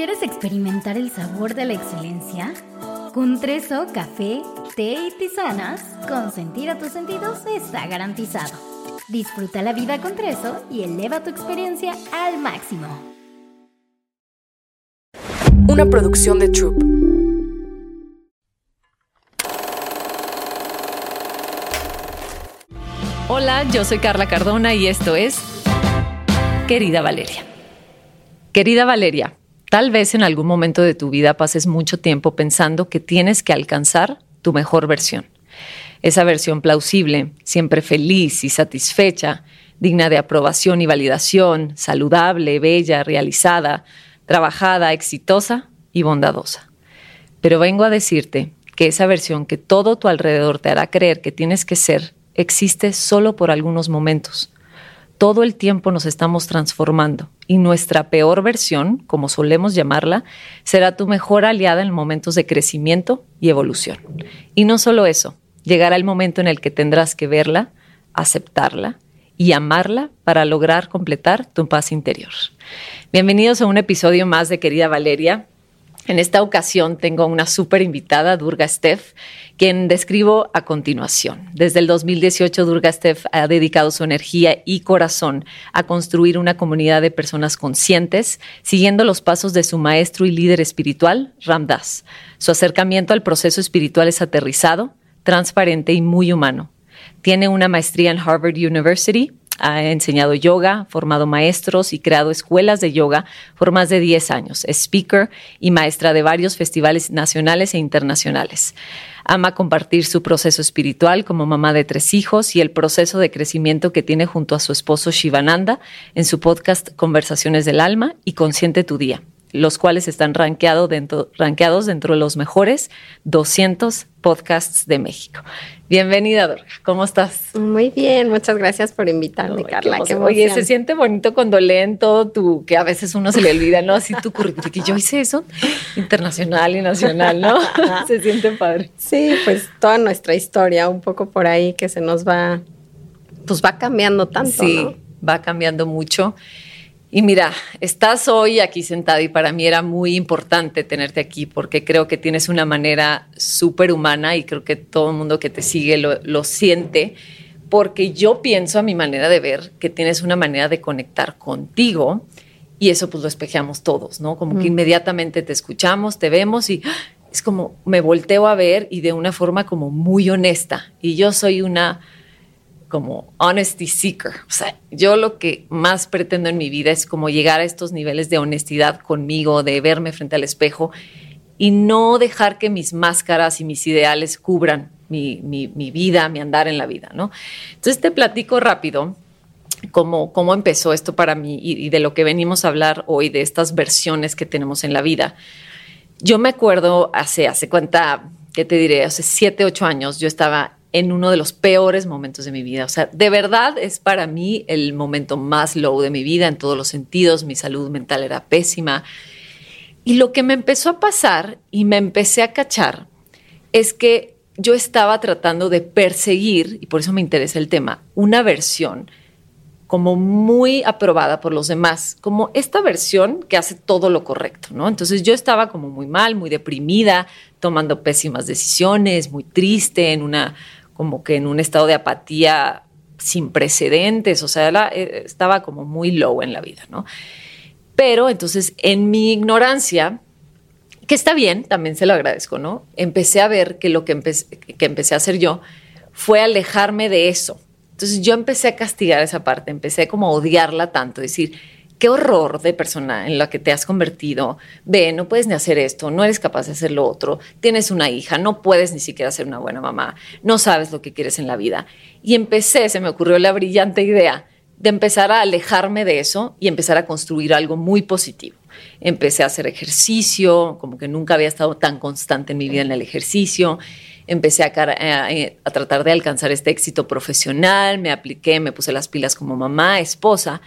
¿Quieres experimentar el sabor de la excelencia? Con Treso, café, té y tisanas, consentir a tus sentidos está garantizado. Disfruta la vida con Treso y eleva tu experiencia al máximo. Una producción de Troop. Hola, yo soy Carla Cardona y esto es Querida Valeria. Querida Valeria, tal vez en algún momento de tu vida pases mucho tiempo pensando que tienes que alcanzar tu mejor versión. Esa versión plausible, siempre feliz y satisfecha, digna de aprobación y validación, saludable, bella, realizada, trabajada, exitosa y bondadosa. Pero vengo a decirte que esa versión que todo tu alrededor te hará creer que tienes que ser existe solo por algunos momentos. Todo el tiempo nos estamos transformando y nuestra peor versión, como solemos llamarla, será tu mejor aliada en momentos de crecimiento y evolución. Y no solo eso, llegará el momento en el que tendrás que verla, aceptarla y amarla para lograr completar tu paz interior. Bienvenidos a un episodio más de Querida Valeria. En esta ocasión tengo una súper invitada, Durga Steph, quien describo a continuación. Desde el 2018, Durga Steph ha dedicado su energía y corazón a construir una comunidad de personas conscientes, siguiendo los pasos de su maestro y líder espiritual, Ramdas. Su acercamiento al proceso espiritual es aterrizado, transparente y muy humano. Tiene una maestría en Harvard University, ha enseñado yoga, formado maestros y creado escuelas de yoga por más de 10 años. Es speaker y maestra de varios festivales nacionales e internacionales. Ama compartir su proceso espiritual como mamá de tres hijos y el proceso de crecimiento que tiene junto a su esposo Shivananda en su podcast Conversaciones del Alma y Consciente tu Día los cuales están dentro, rankeados dentro de los mejores 200 podcasts de México. Bienvenida. ¿Cómo estás? Muy bien, muchas gracias por invitarme, Carla. Oye, se siente bonito cuando leen todo tu, que a veces uno se le olvida, ¿no? Así tu currículum, que yo hice eso internacional y nacional, ¿no? se siente padre. Sí, pues toda nuestra historia, un poco por ahí que se nos va, pues va cambiando tanto, sí, va cambiando mucho. Y mira, estás hoy aquí sentada y para mí era muy importante tenerte aquí porque creo que tienes una manera súper humana y creo que todo el mundo que te sigue lo, siente, porque yo pienso a mi manera de ver que tienes una manera de conectar contigo y eso pues lo espejeamos todos, ¿no? Como que mm. inmediatamente te escuchamos, te vemos y es como me volteo a ver y de una forma como muy honesta. Y yo soy una como honesty seeker. O sea, yo lo que más pretendo en mi vida es como llegar a estos niveles de honestidad conmigo, de verme frente al espejo y no dejar que mis máscaras y mis ideales cubran mi, vida, mi andar en la vida, ¿no? Entonces te platico rápido cómo, cómo empezó esto para mí y, y de lo que venimos a hablar hoy, de estas versiones que tenemos en la vida. Yo me acuerdo hace, hace cuenta, ¿qué te diré? Hace siete, ocho años yo estaba en uno de los peores momentos de mi vida. O sea, de verdad es para mí el momento más low de mi vida en todos los sentidos. Mi salud mental era pésima. Y lo que me empezó a pasar y me empecé a cachar es que yo estaba tratando de perseguir, y por eso me interesa el tema, una versión como muy aprobada por los demás, como esta versión que hace todo lo correcto, ¿no? Entonces yo estaba como muy mal, muy deprimida, tomando pésimas decisiones, muy triste, en una como que en un estado de apatía sin precedentes, o sea, eh, estaba como muy low en la vida, ¿no? Pero entonces, en mi ignorancia, que está bien, también se lo agradezco, ¿no? Empecé a ver que lo que empecé, que empecé a hacer yo fue alejarme de eso. Entonces yo empecé a castigar esa parte, empecé como a odiarla tanto, decir, qué horror de persona en la que te has convertido. Ve, no puedes ni hacer esto, no eres capaz de hacer lo otro, tienes una hija, no puedes ni siquiera ser una buena mamá, no sabes lo que quieres en la vida. Y empecé, se me ocurrió la brillante idea de empezar a alejarme de eso y empezar a construir algo muy positivo. Empecé a hacer ejercicio, como que nunca había estado tan constante en mi vida en el ejercicio. Empecé a, a, tratar de alcanzar este éxito profesional, me apliqué, me puse las pilas como mamá, esposa,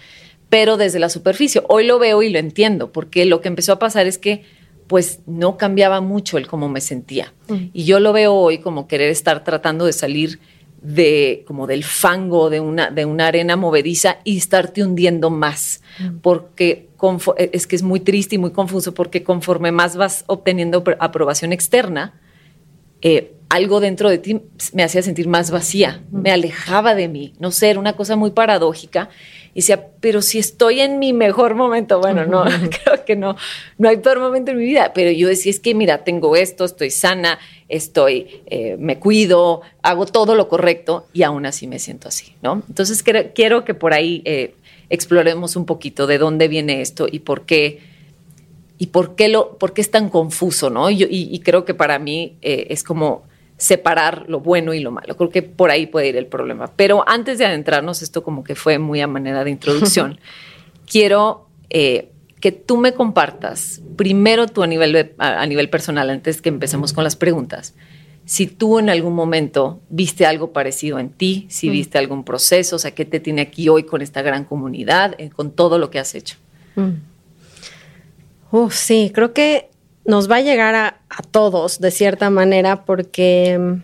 pero desde la superficie. Hoy lo veo y lo entiendo, porque lo que empezó a pasar es que pues no cambiaba mucho el cómo me sentía. Mm. Y yo lo veo hoy como querer estar tratando de salir de como del fango de una, de una arena movediza y estarte hundiendo más, porque es que es muy triste y muy confuso porque conforme más vas obteniendo aprobación externa, eh, algo dentro de ti me hacía sentir más vacía, me alejaba de mí, no sé, era una cosa muy paradójica. Y decía, pero si estoy en mi mejor momento, bueno, no, creo que no, no hay peor momento en mi vida, pero yo decía, es que mira, tengo esto, estoy sana, estoy, eh, me cuido, hago todo lo correcto y aún así me siento así, ¿no? Entonces quiero que por ahí eh, exploremos un poquito de dónde viene esto y por qué y por qué lo, por qué es tan confuso, ¿no? Y, creo que para mí eh, es como separar lo bueno y lo malo. Creo que por ahí puede ir el problema. Pero antes de adentrarnos, esto como que fue muy a manera de introducción, quiero eh, que tú me compartas, primero tú a nivel, a, nivel personal, antes que empecemos con las preguntas, si tú en algún momento viste algo parecido en ti, si viste algún proceso, o sea, ¿qué te tiene aquí hoy con esta gran comunidad, eh, con todo lo que has hecho? Uh, sí, creo que nos va a llegar a, todos de cierta manera porque mm,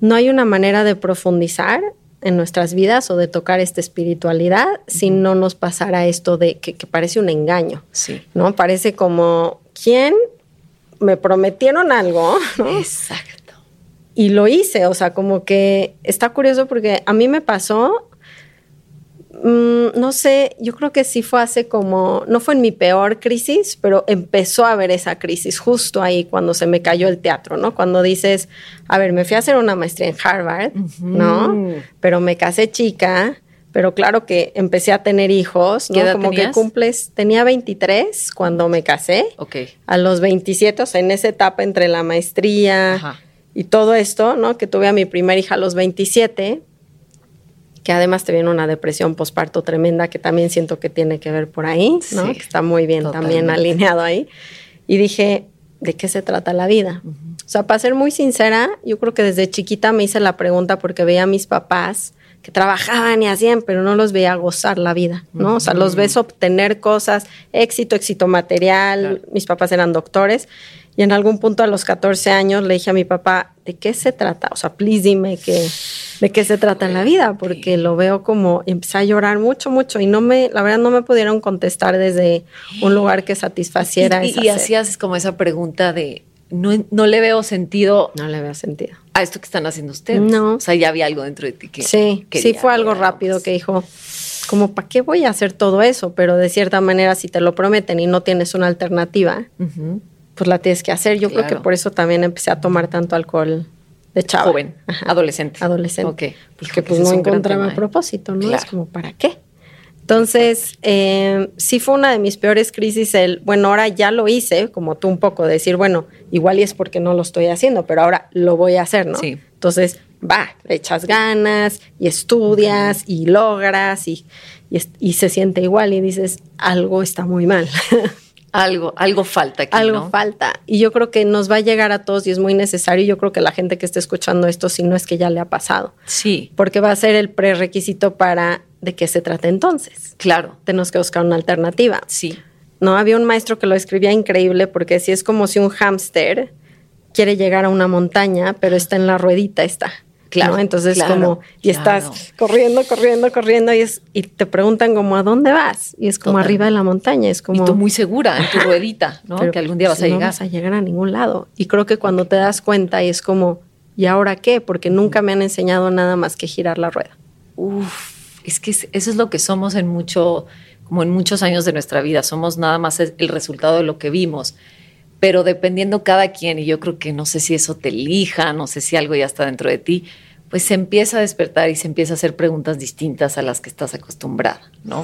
no hay una manera de profundizar en nuestras vidas o de tocar esta espiritualidad si no nos pasara esto de que, parece un engaño. Sí. ¿No? Parece como, ¿quién me prometieron algo? Exacto. Y lo hice, o sea, como que está curioso porque a mí me pasó Mm, no sé, yo creo que sí fue hace como, no fue en mi peor crisis, pero empezó a haber esa crisis justo ahí cuando se me cayó el teatro, ¿no? Cuando dices, a ver, me fui a hacer una maestría en Harvard, ¿no? Pero me casé chica, pero claro que empecé a tener hijos, ¿no? como que cumples, tenía 23 cuando me casé. Ok. A los 27, o sea, en esa etapa entre la maestría y todo esto, ¿no? Que tuve a mi primera hija a los 27 que además te viene una depresión posparto tremenda que también siento que tiene que ver por ahí, ¿no? que está muy bien también alineado ahí. Y dije, ¿de qué se trata la vida? O sea, para ser muy sincera, yo creo que desde chiquita me hice la pregunta porque veía a mis papás que trabajaban y hacían, pero no los veía gozar la vida, ¿no? O sea, los ves obtener cosas, éxito, éxito material, mis papás eran doctores, y en algún punto a los 14 años le dije a mi papá, ¿de qué se trata? O sea, please dime que, de qué se trata en la vida, porque lo veo como, empecé a llorar mucho, mucho, y no me, la verdad no me pudieron contestar desde un lugar que satisfaciera. Y, y, hacías como esa pregunta de, no, no, le veo sentido. No le veo sentido. A esto que están haciendo ustedes. No. O sea, ya había algo dentro de ti que. Sí, sí fue algo rápido que dijo, como, ¿para qué voy a hacer todo eso? Pero de cierta manera, si te lo prometen y no tienes una alternativa, pues la tienes que hacer. Yo creo que por eso también empecé a tomar tanto alcohol de chavo. Joven, adolescente. Adolescente. Ok. Porque pues no encontraba ¿eh? propósito, ¿no? Es como, ¿para qué? Entonces, eh, sí fue una de mis peores crisis el, bueno, ahora ya lo hice, como tú un poco, decir, bueno, igual y es porque no lo estoy haciendo, pero ahora lo voy a hacer, ¿no? Sí. Entonces, va, le echas ganas y estudias y logras y, y, se siente igual y dices, algo está muy mal. Algo, algo falta aquí. Algo falta. Y yo creo que nos va a llegar a todos y es muy necesario. Yo creo que la gente que esté escuchando esto, si no es que ya le ha pasado. Sí. Porque va a ser el prerequisito para de qué se trata entonces. Claro. Tenemos que buscar una alternativa. Sí. No, había un maestro que lo escribía increíble porque si es como si un hámster quiere llegar a una montaña, pero está en la ruedita, está. Claro, Entonces como, y estás corriendo, corriendo, corriendo y, es, y te preguntan como, ¿a dónde vas? Y es como arriba de la montaña, es como... Y tú muy segura en tu ruedita, ¿no? que algún día vas a llegar. No vas a llegar a ningún lado. Y creo que cuando te das cuenta y es como, ¿y ahora qué? Porque nunca me han enseñado nada más que girar la rueda. Uf, es que eso es lo que somos en mucho, como en muchos años de nuestra vida. Somos nada más el resultado de lo que vimos pero dependiendo cada quien, y yo creo que no sé si eso te elija, no sé si algo ya está dentro de ti, pues se empieza a despertar y se empieza a hacer preguntas distintas a las que estás acostumbrada, ¿no?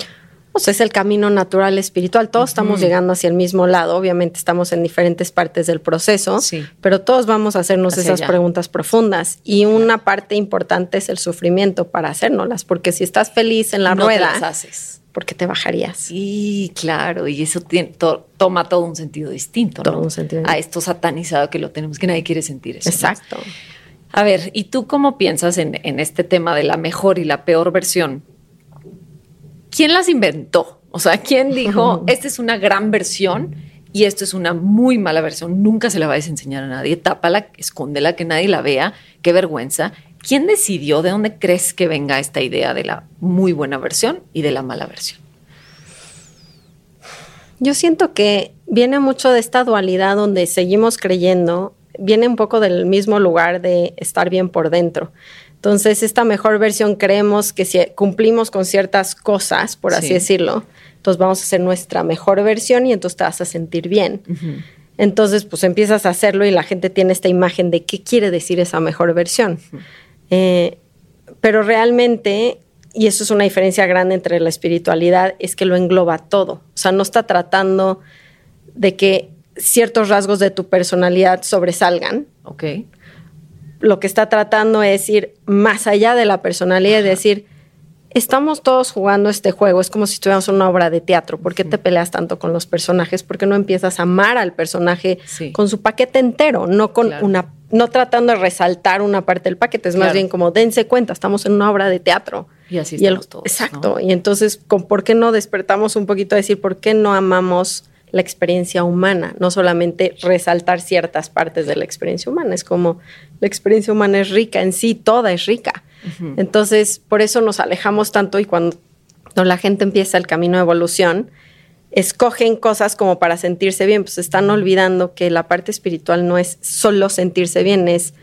Sea, es el camino natural espiritual. Todos estamos llegando hacia el mismo lado. Obviamente estamos en diferentes partes del proceso, pero todos vamos a hacernos esas preguntas profundas. Y una parte importante es el sufrimiento para hacérnoslas, porque si estás feliz en la rueda, te las haces. ¿Por qué te bajarías? Sí, claro. Y eso toma todo un sentido distinto, todo un sentido. A esto satanizado que lo tenemos, que nadie quiere sentir eso. Exacto. A ver, ¿y tú cómo piensas en, este tema de la mejor y la peor versión? ¿Quién las inventó? O sea, ¿quién dijo, esta es una gran versión y esto es una muy mala versión, nunca se la vayas a enseñar a nadie, tápala, escóndela, que nadie la vea, qué vergüenza. ¿Quién decidió de dónde crees que venga esta idea de la muy buena versión y de la mala versión? Yo siento que viene mucho de esta dualidad donde seguimos creyendo, viene un poco del mismo lugar de estar bien por dentro. Entonces, esta mejor versión creemos que si cumplimos con ciertas cosas, por así decirlo, entonces vamos a hacer nuestra mejor versión y entonces te vas a sentir bien. Entonces, pues empiezas a hacerlo y la gente tiene esta imagen de qué quiere decir esa mejor versión. Eh, pero realmente, y eso es una diferencia grande entre la espiritualidad, es que lo engloba todo. O sea, no está tratando de que ciertos rasgos de tu personalidad sobresalgan. Ok lo que está tratando es ir más allá de la personalidad y decir, estamos todos jugando este juego, es como si estuviéramos en una obra de teatro, ¿por qué te peleas tanto con los personajes? ¿Por qué no empiezas a amar al personaje con su paquete entero, no con una no tratando de resaltar una parte del paquete, es más bien como dense cuenta, estamos en una obra de teatro. Y así estamos todos. Exacto, y entonces, ¿por qué no despertamos un poquito a decir por qué no amamos la experiencia humana, no solamente resaltar ciertas partes de la experiencia humana. Es como la experiencia humana es rica en sí, toda es rica. Entonces, por eso nos alejamos tanto y cuando, la gente empieza el camino de evolución, escogen cosas como para sentirse bien, pues están olvidando que la parte espiritual no es solo sentirse bien, es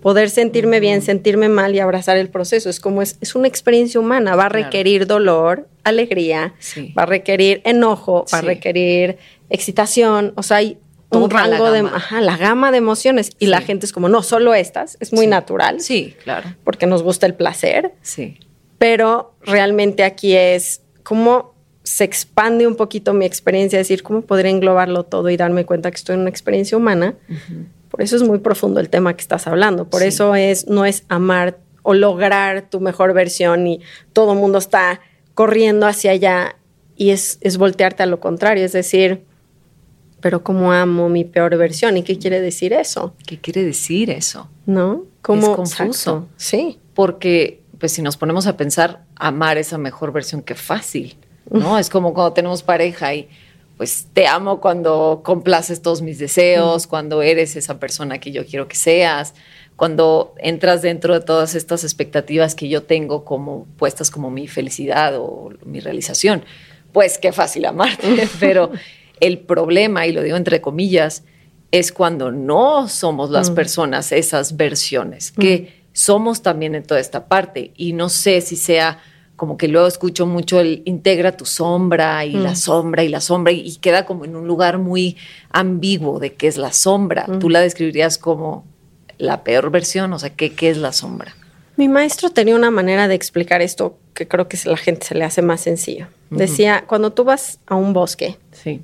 poder sentirme bien, sentirme mal y abrazar el proceso. Es como es, es una experiencia humana, va a requerir dolor, alegría, va a requerir enojo, va a requerir excitación, o sea, hay un rango de, ajá, la gama de emociones y la gente es como, no, solo estas, es muy natural. Sí, claro. Porque nos gusta el placer. Sí. Pero realmente aquí es cómo se expande un poquito mi experiencia, decir, cómo podría englobarlo todo y darme cuenta que estoy en una experiencia humana. Por eso es muy profundo el tema que estás hablando. Por eso es, no es amar o lograr tu mejor versión y todo el mundo está corriendo hacia allá y es, es voltearte a lo contrario, es decir, pero cómo amo mi peor versión. ¿Y qué quiere decir eso? ¿Qué quiere decir eso? ¿No? ¿Cómo? Es confuso. Sí. Porque, pues, si nos ponemos a pensar, amar esa mejor versión, qué fácil, ¿no? es como cuando tenemos pareja y, pues, te amo cuando complaces todos mis deseos, cuando eres esa persona que yo quiero que seas, cuando entras dentro de todas estas expectativas que yo tengo como puestas como mi felicidad o mi realización. Pues, qué fácil amarte, pero el problema, y lo digo entre comillas, es cuando no somos las mm. personas esas versiones, que mm. somos también en toda esta parte. Y no sé si sea como que luego escucho mucho el integra tu sombra y la mm. sombra y la sombra y, queda como en un lugar muy ambiguo de qué es la sombra. Tú la describirías como la peor versión, o sea, ¿qué, qué es la sombra? Mi maestro tenía una manera de explicar esto que creo que a la gente se le hace más sencillo. Decía, cuando tú vas a un bosque, sí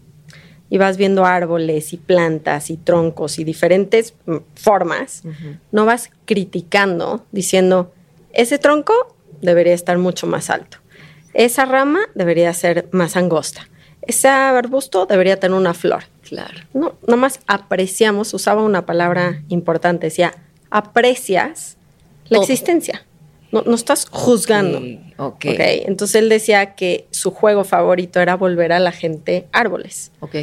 y vas viendo árboles y plantas y troncos y diferentes mm, formas, no vas criticando diciendo, ese tronco debería estar mucho más alto, esa rama debería ser más angosta, ese arbusto debería tener una flor. Claro. No, nomás apreciamos, usaba una palabra importante, decía, aprecias la existencia. No, no, estás juzgando. Ok. Entonces él decía que su juego favorito era volver a la gente árboles. Ok.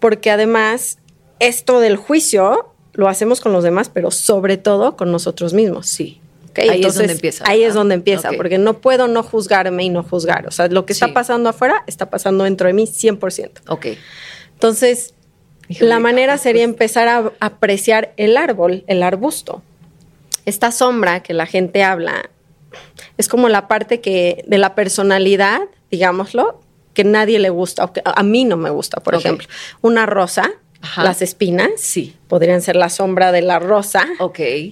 Porque además, esto del juicio lo hacemos con los demás, pero sobre todo con nosotros mismos. Sí. Ahí es donde empieza. Ahí es donde empieza, porque no puedo no juzgarme y no juzgar. O sea, lo que está pasando afuera está pasando dentro de mí 100%. Ok. Entonces, la manera sería empezar a apreciar el árbol, el arbusto. Esta sombra que la gente habla es como la parte que de la personalidad, digámoslo, que nadie le gusta, o que a mí no me gusta, por ejemplo. Una rosa, las espinas, sí. podrían ser la sombra de la rosa,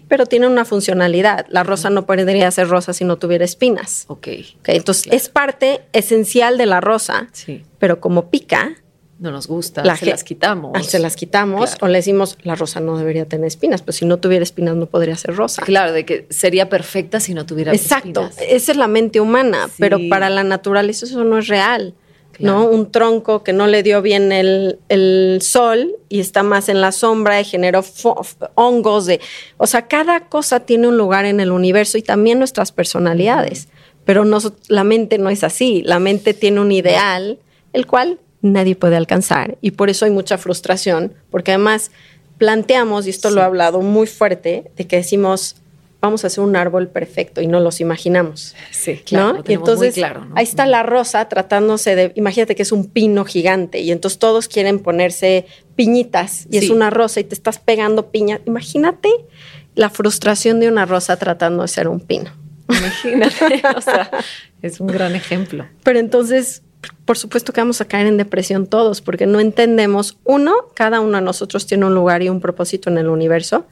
pero tienen una funcionalidad. La rosa no podría ser rosa si no tuviera espinas. Ok. entonces, es parte esencial de la rosa, sí. pero como pica, no nos gusta, se las quitamos. Se las quitamos o le decimos, la rosa no debería tener espinas, pues si no tuviera espinas no podría ser rosa. Claro, de que sería perfecta si no tuviera Exacto, esa es la mente humana, pero para la naturaleza eso no es real. ¿no? Un tronco que no le dio bien el, sol y está más en la sombra y generó hongos de... O sea, cada cosa tiene un lugar en el universo y también nuestras personalidades, pero no, la mente no es así, la mente tiene un ideal, el cual nadie puede alcanzar y por eso hay mucha frustración, porque además planteamos, y esto lo he hablado muy fuerte, de que decimos, vamos a hacer un árbol perfecto y no los imaginamos. Sí, claro. ¿no? Y entonces claro, ahí está la rosa tratándose de, imagínate que es un pino gigante y entonces todos quieren ponerse piñitas y es una rosa y te estás pegando piña. Imagínate la frustración de una rosa tratando de ser un pino. Imagínate, o sea, es un gran ejemplo. Pero entonces por supuesto que vamos a caer en depresión todos, porque no entendemos, uno, cada uno de nosotros tiene un lugar y un propósito en el universo,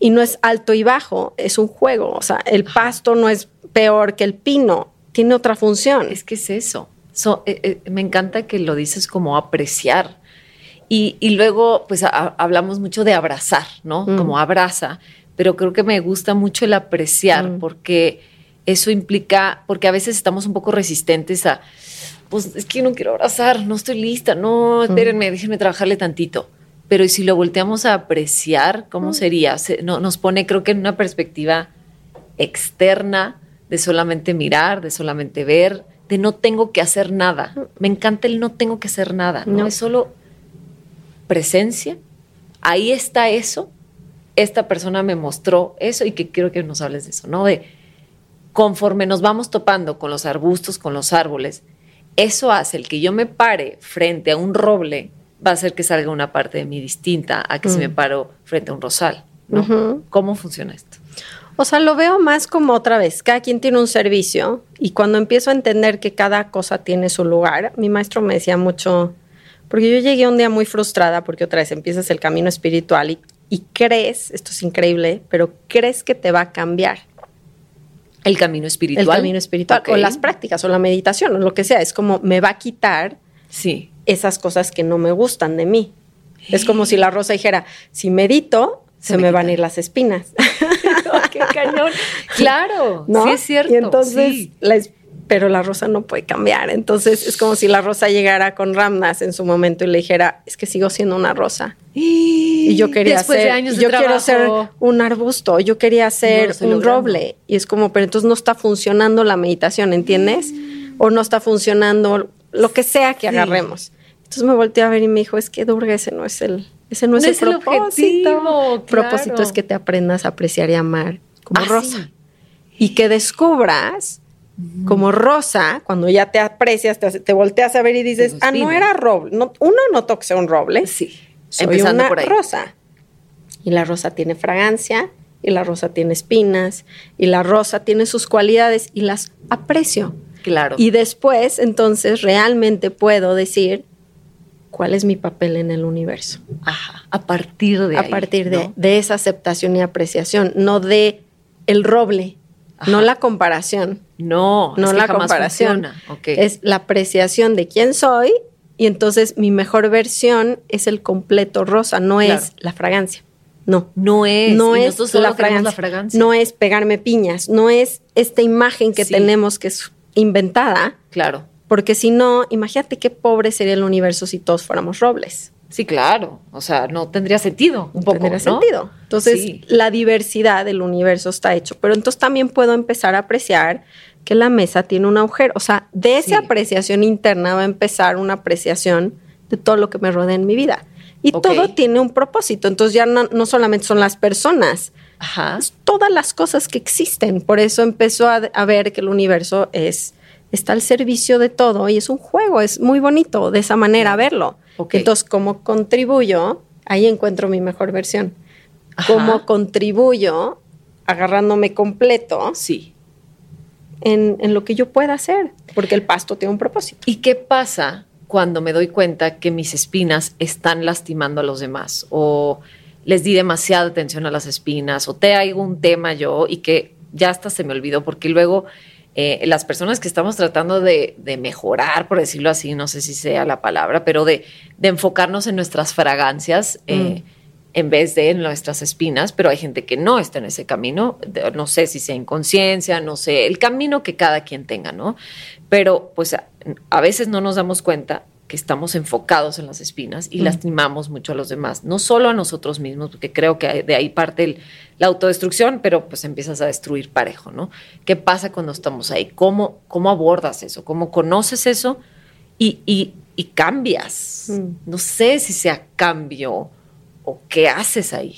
y no es alto y bajo, es un juego, o sea, el pasto no es peor que el pino, tiene otra función. Es que es eso. Eh, eh, me encanta que lo dices como apreciar. Y, luego, pues hablamos mucho de abrazar, ¿no? Mm. Como abraza, pero creo que me gusta mucho el apreciar, mm. porque eso implica, porque a veces estamos un poco resistentes a pues es que no quiero abrazar, no estoy lista, no, espérenme, déjenme trabajarle tantito. Pero ¿y si lo volteamos a apreciar, cómo sería? no, nos pone, creo que en una perspectiva externa de solamente mirar, de solamente ver, de no tengo que hacer nada. Me encanta el no tengo que hacer nada, ¿no? Es solo presencia. Ahí está eso. Esta persona me mostró eso y que quiero que nos hables de eso, ¿no? De conforme nos vamos topando con los arbustos, con los árboles, eso hace el que yo me pare frente a un roble, va a hacer que salga una parte de mí distinta a que si me mm. paro frente a un rosal. ¿no? ¿Cómo funciona esto? O sea, lo veo más como otra vez, cada quien tiene un servicio y cuando empiezo a entender que cada cosa tiene su lugar, mi maestro me decía mucho, porque yo llegué un día muy frustrada porque otra vez empiezas el camino espiritual y, y crees, esto es increíble, pero crees que te va a cambiar. El camino espiritual. El camino espiritual. O las prácticas, o la meditación, o lo que sea. Es como me va a quitar sí. esas cosas que no me gustan de mí. Es como si la rosa dijera, si medito, se, me, van a ir las espinas. ¡Qué cañón! Claro, ¿No? sí es cierto. Y entonces la, pero la rosa no puede cambiar. Entonces es como si la rosa llegara con Ramnas en su momento y le dijera, es que sigo siendo una rosa. Y yo quería ser, yo quiero ser un arbusto, yo quería ser un roble. Y es como, pero entonces no está funcionando la meditación, ¿entiendes? O no está funcionando lo que sea que agarremos. Entonces me volteé a ver y me dijo, es que Durga, ese no es el, ese no, es, el, propósito. El propósito es que te aprendas a apreciar y amar como ah, rosa. Y que descubras como rosa, cuando ya te aprecias, te, volteas a ver y dices, ah, no era roble. No, uno no toque un roble. Sí. Soy Empezando una por ahí. rosa. Y la rosa tiene fragancia, y la rosa tiene espinas, y la rosa tiene sus cualidades y las aprecio. Claro. Y después, entonces, realmente puedo decir cuál es mi papel en el universo. Ajá. A partir de A partir de, de esa aceptación y apreciación, no de el roble, no la comparación. No, no la comparación. Es la apreciación de quién soy y entonces mi mejor versión es el completo rosa, no es la fragancia. No. No es. No es la fragancia, No es pegarme piñas. No es esta imagen que tenemos que es inventada. Claro. Porque si no, imagínate qué pobre sería el universo si todos fuéramos robles. Sí, claro. O sea, no tendría sentido un poco. Tendría sentido. Entonces, la diversidad del universo está hecho. Pero entonces también puedo empezar a apreciar que la mesa tiene un agujero. O sea, de esa apreciación interna va a empezar una apreciación de todo lo que me rodea en mi vida. Y todo tiene un propósito. Entonces ya no, solamente son las personas, Ajá. todas las cosas que existen. Por eso empezó a, a ver que el universo es está al servicio de todo y es un juego, es muy bonito de esa manera verlo. Entonces, como contribuyo, ahí encuentro mi mejor versión. Como contribuyo, agarrándome completo. Sí. En, en, lo que yo pueda hacer, porque el pasto tiene un propósito. ¿Y qué pasa cuando me doy cuenta que mis espinas están lastimando a los demás? O les di demasiada atención a las espinas, o te hago un tema yo y que ya hasta se me olvidó, porque luego eh, las personas que estamos tratando de, mejorar, por decirlo así, no sé si sea la palabra, pero de, enfocarnos en nuestras fragancias. Eh, mm. en vez de en nuestras espinas, pero hay gente que no está en ese camino, no sé si sea inconsciencia, no sé, el camino que cada quien tenga, ¿no? Pero pues a veces no nos damos cuenta que estamos enfocados en las espinas y lastimamos mucho a los demás, no solo a nosotros mismos, porque creo que de ahí parte la autodestrucción, pero pues empiezas a destruir parejo, ¿no? ¿Qué pasa cuando estamos ahí? ¿Cómo, cómo abordas eso? ¿Cómo conoces eso? Y, y cambias. Mm. No sé si sea cambio o qué haces ahí.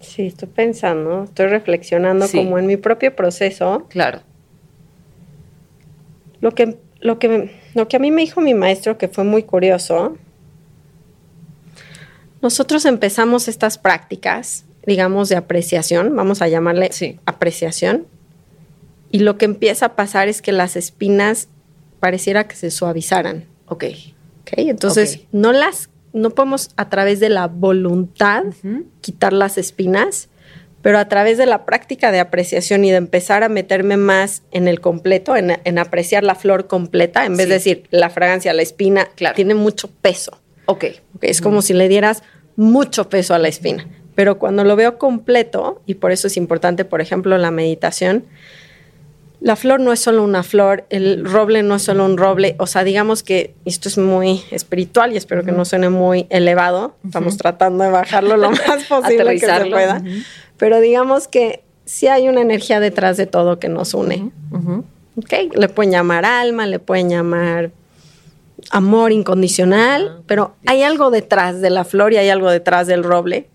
Sí, estoy pensando, estoy reflexionando Sí. como en mi propio proceso. Claro. Lo que, lo, que, lo que a mí me dijo mi maestro, que fue muy curioso, nosotros empezamos estas prácticas, digamos, de apreciación, vamos a llamarle Sí. apreciación, y lo que empieza a pasar es que las espinas pareciera que se suavizaran. Ok. ¿ok? Entonces, no las, no podemos a través de la voluntad quitar las espinas, pero a través de la práctica de apreciación y de empezar a meterme más en el completo, en, en apreciar la flor completa, en vez Sí. de decir la fragancia, la espina, Claro. tiene mucho peso. Ok. ¿ok? Es como si le dieras mucho peso a la espina. Pero cuando lo veo completo, y por eso es importante, por ejemplo, la meditación, la flor no es solo una flor, el roble no es solo un roble, o sea, digamos que esto es muy espiritual y espero que no suene muy elevado, estamos tratando de bajarlo lo más posible que se pueda, pero digamos que sí hay una energía detrás de todo que nos une. ¿ok? Le pueden llamar alma, le pueden llamar amor incondicional, Ah, pero hay algo detrás de la flor y hay algo detrás del roble.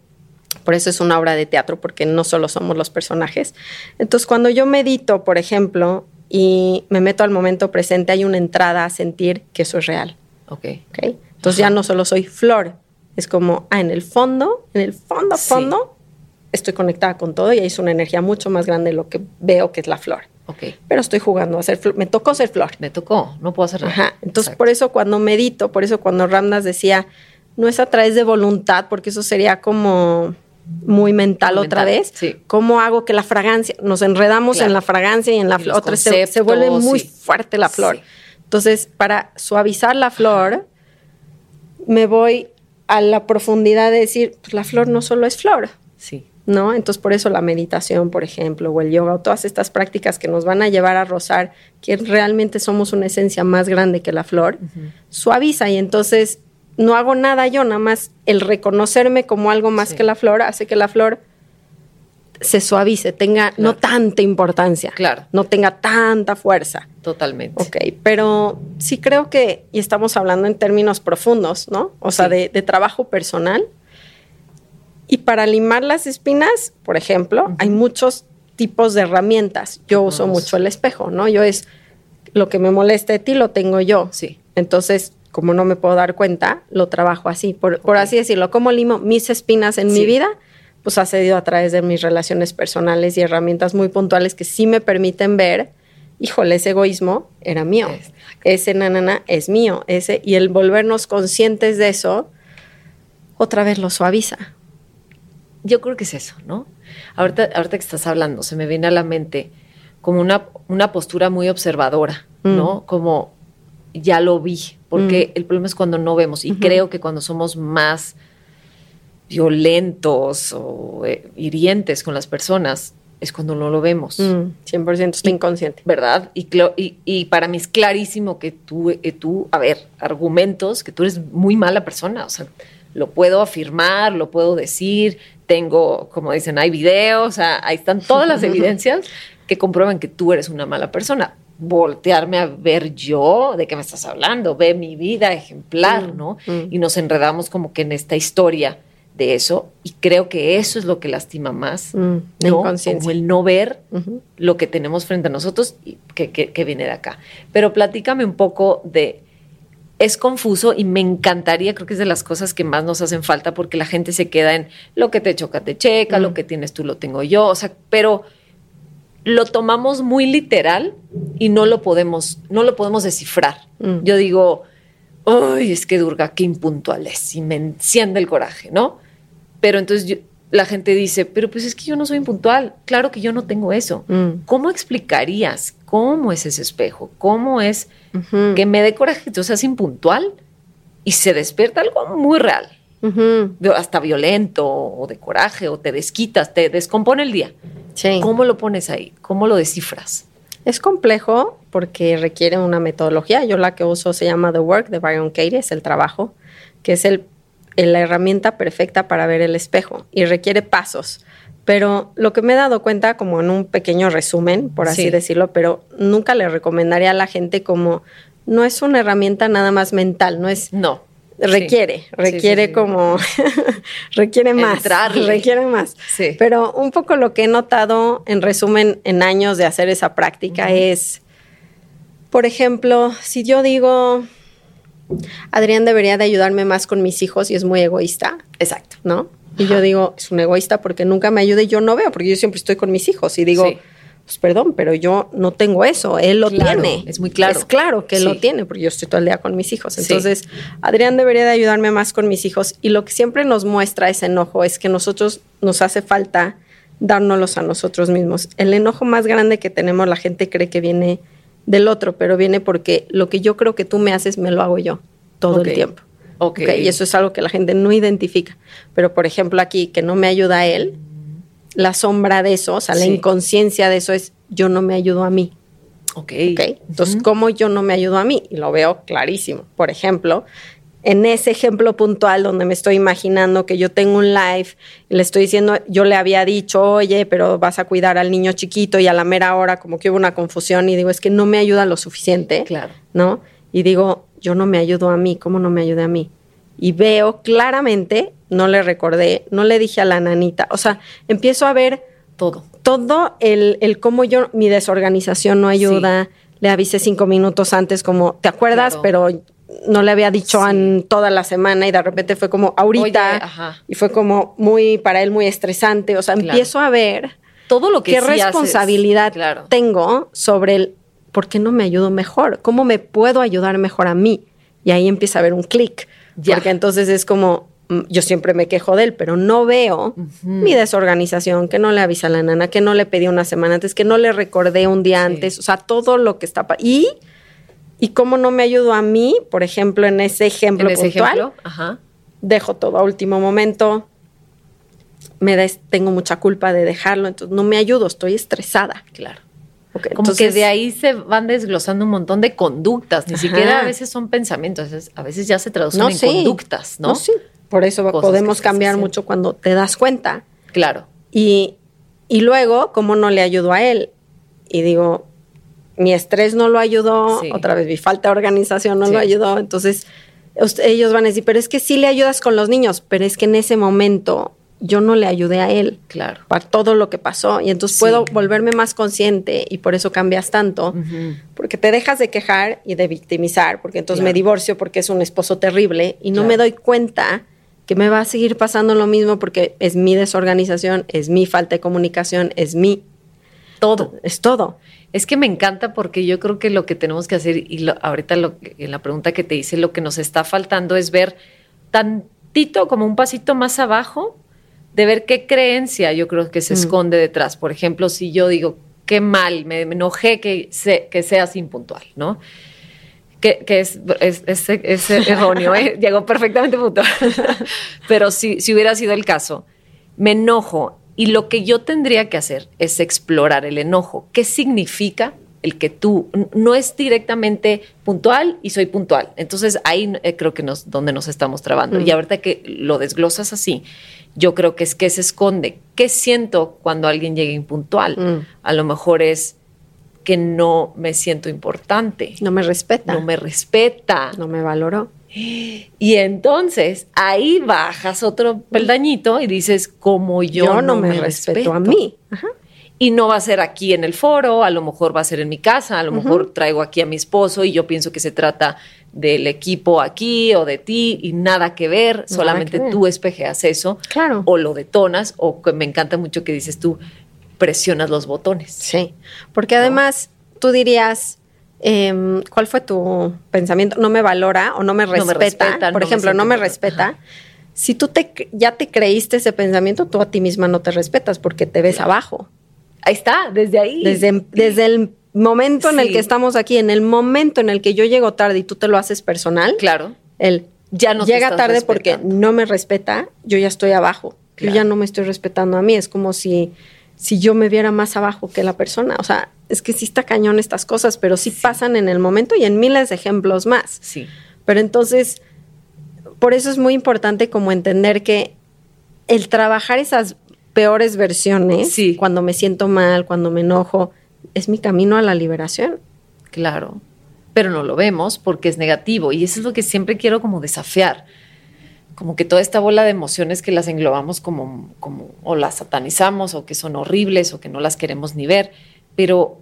Por eso es una obra de teatro, porque no solo somos los personajes. Entonces, cuando yo medito, por ejemplo, y me meto al momento presente, hay una entrada a sentir que eso es real. Ok. ¿ok? Entonces ya no solo soy flor, es como, ah, en el fondo, en el fondo, Sí. fondo, estoy conectada con todo y ahí es una energía mucho más grande de lo que veo que es la flor. Ok. Pero estoy jugando a ser flor, me tocó ser flor. Me tocó. No puedo hacer nada. Ajá. Entonces, Exacto. por eso cuando medito, por eso cuando Ramdas decía, no es a través de voluntad, porque eso sería como muy mental Muy otra mental, vez. sí. ¿Cómo hago que la fragancia, nos enredamos Claro. en la fragancia y en la flor, otra se, se vuelve muy sí. fuerte la flor. Sí. Entonces, para suavizar la flor, me voy a la profundidad de decir, pues la flor no solo es flor, Sí. ¿no? Entonces, por eso la meditación, por ejemplo, o el yoga, o todas estas prácticas que nos van a llevar a rozar que realmente somos una esencia más grande que la flor, suaviza y entonces no hago nada yo, nada más el reconocerme como algo más Sí. que la flor hace que la flor se suavice, tenga no tanta importancia, Claro. no tenga tanta fuerza. Totalmente. Ok, pero sí creo que, y estamos hablando en términos profundos, ¿no? O sea, de, de trabajo personal. Y para limar las espinas, por ejemplo, hay muchos tipos de herramientas. Yo uso mucho el espejo, ¿no? Yo es lo que me molesta de ti, lo tengo yo. Sí. Entonces, como no me puedo dar cuenta, lo trabajo así, por, así decirlo. ¿Cómo limo mis espinas en mi vida? Pues ha sido a través de mis relaciones personales y herramientas muy puntuales que sí me permiten ver, híjole, ese egoísmo era mío. Exacto. Ese nanana es mío. Ese, y el volvernos conscientes de eso, otra vez lo suaviza. Yo creo que es eso, ¿no? Ahorita, ahorita que estás hablando, se me viene a la mente como una, una postura muy observadora, ¿no? Como ya lo vi, porque el problema es cuando no vemos. Y creo que cuando somos más violentos o eh, hirientes con las personas, es cuando no lo vemos. Mm, 100% estoy inconsciente. ¿verdad? Y, clo- y, y para mí es clarísimo que tú, eh, tú, a ver, argumentos, que tú eres muy mala persona, o sea, lo puedo afirmar, lo puedo decir, tengo, como dicen, hay videos, o sea, ahí están todas las evidencias que comprueban que tú eres una mala persona. Voltearme a ver yo, ¿de qué me estás hablando? Ve mi vida ejemplar, Mm, ¿no? mm. Y nos enredamos como que en esta historia de eso, y creo que eso es lo que lastima más, Mm, ¿no? Como el no ver lo que tenemos frente a nosotros y que, que- que viene de acá. Pero platícame un poco de... Es confuso y me encantaría, creo que es de las cosas que más nos hacen falta porque la gente se queda en lo que te choca, te checa, lo que tienes tú lo tengo yo, o sea, pero lo tomamos muy literal y no lo podemos, no lo podemos descifrar. Mm. Yo digo, ay, es que Durga, qué impuntual es y me enciende el coraje, ¿no? Pero entonces yo- la gente dice, pero pues es que yo no soy impuntual, claro que yo no tengo eso. Mm. ¿Cómo explicarías cómo es ese espejo? ¿Cómo es que me dé coraje que tú seas impuntual y se despierta algo muy real? Hasta violento o de coraje o te desquitas, te descompone el día. Sí. ¿Cómo lo pones ahí? ¿Cómo lo descifras? Es complejo porque requiere una metodología. Yo la que uso se llama The Work de Byron Katie, es el trabajo, que es el, la herramienta perfecta para ver el espejo y requiere pasos. Pero lo que me he dado cuenta, como en un pequeño resumen, por así Sí. decirlo, pero nunca le recomendaría a la gente como no es una herramienta nada más mental, no es... No. Requiere, Sí. requiere Sí, sí, sí. como, requiere más, Entrarle. requiere más. Pero un poco lo que he notado, en resumen, en años de hacer esa práctica es, por ejemplo, si yo digo, Adrián debería de ayudarme más con mis hijos y es muy egoísta, Exacto. ¿no? Y yo digo, es un egoísta porque nunca me ayuda y yo no veo, porque yo siempre estoy con mis hijos y digo. Pues perdón, pero yo no tengo eso, él lo Claro, tiene. es muy claro. Es claro que él Sí. lo tiene, porque yo estoy todo el día con mis hijos. Sí. Entonces, Adrián debería de ayudarme más con mis hijos y lo que siempre nos muestra ese enojo es que nosotros nos hace falta dárnoslos a nosotros mismos. El enojo más grande que tenemos, la gente cree que viene del otro, pero viene porque lo que yo creo que tú me haces, me lo hago yo todo el tiempo. Ok. Ok, Y eso es algo que la gente no identifica. Pero, por ejemplo, aquí, que no me ayuda a él, la sombra de eso, o sea, la inconsciencia de eso es yo no me ayudo a mí. Ok. ¿ok? Entonces, ¿cómo yo no me ayudo a mí? Y lo veo clarísimo. Por ejemplo, en ese ejemplo puntual donde me estoy imaginando que yo tengo un live y le estoy diciendo, yo le había dicho, oye, pero vas a cuidar al niño chiquito y a la mera hora como que hubo una confusión y digo, es que no me ayuda lo suficiente. Claro. ¿no? Y digo, yo no me ayudo a mí, ¿cómo no me ayudé a mí? Y veo claramente, no le recordé, no le dije a la nanita, o sea, empiezo a ver Todo. todo el, el cómo yo, mi desorganización no ayuda, le avisé cinco minutos antes como, ¿te acuerdas? Claro. Pero no le había dicho Sí. en toda la semana y de repente fue como ahorita Oye, y fue como muy, para él muy estresante, o sea, Claro. empiezo a ver Todo lo que qué sí responsabilidad Claro. tengo sobre el por qué no me ayudo mejor, cómo me puedo ayudar mejor a mí. Y ahí empieza a haber un clic, Ya. porque entonces es como, mm, yo siempre me quejo de él, pero no veo mi desorganización, que no le avisa a la nana, que no le pedí una semana antes, que no le recordé un día Sí. antes, o sea, todo lo que está... Y, y cómo no me ayudo a mí, por ejemplo, en ese ejemplo En ese puntual, ejemplo. Ajá. dejo todo a último momento, me des- tengo mucha culpa de dejarlo, entonces no me ayudo, estoy estresada. Claro. Ok, Como entonces- que de ahí se van desglosando un montón de conductas, ni Ajá. siquiera a veces son pensamientos, a veces, ya se traducen No, en sí. conductas, ¿no? No, sí. Por eso Cosas podemos cambiar mucho cuando te das cuenta. Claro. Y, y luego, ¿cómo no le ayudo a él? Y digo, mi estrés no lo ayudó, Sí. otra vez mi falta de organización no Sí. lo ayudó. Entonces, ellos van a decir, pero es que sí le ayudas con los niños, pero es que en ese momento yo no le ayudé a él Claro. para todo lo que pasó. Y entonces Sí. puedo volverme más consciente y por eso cambias tanto. Porque te dejas de quejar y de victimizar, porque entonces me divorcio porque es un esposo terrible y no Claro. me doy cuenta que me va a seguir pasando lo mismo porque es mi desorganización, es mi falta de comunicación, es mi Todo. es todo. Es que me encanta porque yo creo que lo que tenemos que hacer, y lo- ahorita lo, que- en la pregunta que te hice, lo que nos está faltando es ver tantito, como un pasito más abajo, de ver qué creencia yo creo que se Mm. esconde detrás. Por ejemplo, si yo digo, qué mal, me, me enojé que, se- que seas impuntual, ¿no? Que, que es, es, es- es erróneo, ¿eh? llegó perfectamente puntual. Pero si, si hubiera sido el caso, me enojo y lo que yo tendría que hacer es explorar el enojo. ¿Qué significa el que tú no es directamente puntual y soy puntual? Entonces ahí eh, creo que nos donde nos estamos trabando. Mm. Y ahorita que lo desglosas así, yo creo que es que se esconde. ¿Qué siento cuando alguien llega impuntual? Mm. A lo mejor es que no me siento importante, No me respeta, no me respeta. no me valoró. Y entonces ahí bajas otro peldañito y dices, como yo, Yo, no, me, respeto, a mí. Ajá. Y no va a ser aquí en el foro, a lo mejor va a ser en mi casa, a lo mejor traigo aquí a mi esposo y yo pienso que se trata del equipo aquí o de ti y nada que ver, solamente que ver. tú espejeas eso Claro. o lo detonas o que me encanta mucho que dices tú, presionas los botones. Sí, porque además tú dirías, em, ¿cuál fue tu pensamiento? No me valora o no me No me respeta. respeta, Por no me ejemplo, no me respeta. Si tú te, ya te creíste ese pensamiento, tú a ti misma no te respetas porque te ves Claro. abajo. Ahí está, desde ahí. Desde, desde el momento en el Sí. que estamos aquí, en el momento en el que yo llego tarde y tú te lo haces personal, Claro. el Ya no llega tarde porque no me respeta, yo ya estoy abajo. Claro. Yo ya no me estoy respetando a mí. Es como si, si yo me viera más abajo que la persona. O sea, es que sí está cañón estas cosas, pero sí, pasan en el momento y en miles de ejemplos más. Sí. Pero entonces, por eso es muy importante como entender que el trabajar esas peores versiones, Sí. cuando me siento mal, cuando me enojo, es mi camino a la liberación. Claro. pero no lo vemos porque es negativo. Y eso es lo que siempre quiero como desafiar. Como que toda esta bola de emociones que las englobamos como, como o las satanizamos o que son horribles o que no las queremos ni ver, pero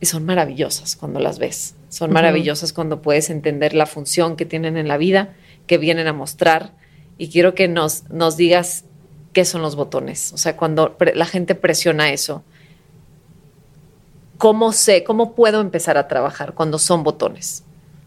son maravillosas cuando las ves. Son maravillosas cuando puedes entender la función que tienen en la vida, que vienen a mostrar. Y quiero que nos, nos digas qué son los botones. O sea, cuando la gente presiona eso, ¿cómo sé, cómo puedo empezar a trabajar cuando son botones?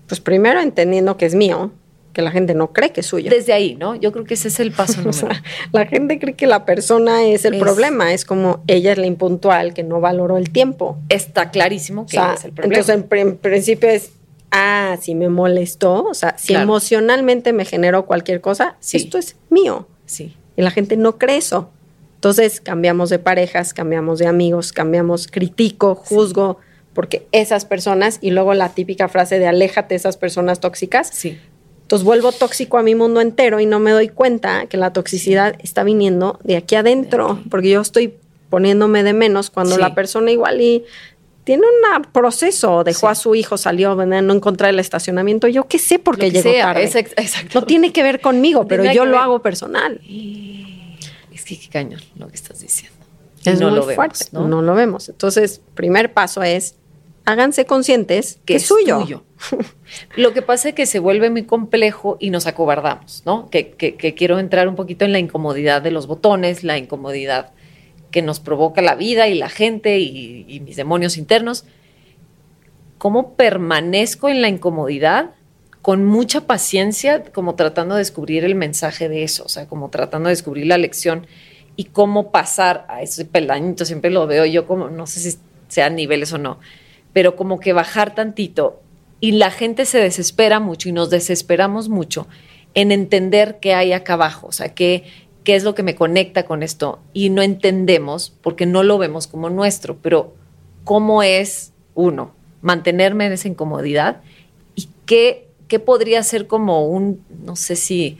Pues primero entendiendo que es mío, que la gente no cree que es suyo. Desde ahí, ¿no? Yo creo que ese es el paso número. la gente cree que la persona es el problema, es como ella es la impuntual que no valoró el tiempo. Está clarísimo que es el problema. Entonces, en, principio es, ah, si me molestó, o sea, si emocionalmente me generó cualquier cosa, esto es mío. Sí. Y la gente no cree eso. Entonces cambiamos de parejas, cambiamos de amigos, cambiamos, critico, juzgo, porque esas personas, y luego la típica frase de aléjate de esas personas tóxicas, sí. entonces vuelvo tóxico a mi mundo entero y no me doy cuenta que la toxicidad está viniendo de aquí adentro, porque yo estoy poniéndome de menos cuando la persona igual y tiene un proceso, dejó a su hijo, salió, no encontrar el estacionamiento, yo qué sé por qué llegó tarde. no tiene que ver conmigo, pero yo lo hago personal. Es que qué cañón lo que estás diciendo. Es no lo fuerte, vemos, ¿no? lo vemos. Entonces, primer paso es háganse conscientes que, es suyo. Lo que pasa es que se vuelve muy complejo y nos acobardamos, ¿no? Que, que, quiero entrar un poquito en la incomodidad de los botones, la incomodidad que nos provoca la vida y la gente y, mis demonios internos. ¿Cómo permanezco en la incomodidad? Con mucha paciencia, como tratando de descubrir el mensaje de eso, o sea, como tratando de descubrir la lección y cómo pasar a ese peldañito, siempre lo veo yo como, no sé si sean niveles o no, pero como que bajar tantito y la gente se desespera mucho y nos desesperamos mucho en entender qué hay acá abajo, o sea, qué, qué es lo que me conecta con esto y no entendemos porque no lo vemos como nuestro, pero cómo es uno, mantenerme en esa incomodidad y qué, qué podría ser como un, no sé si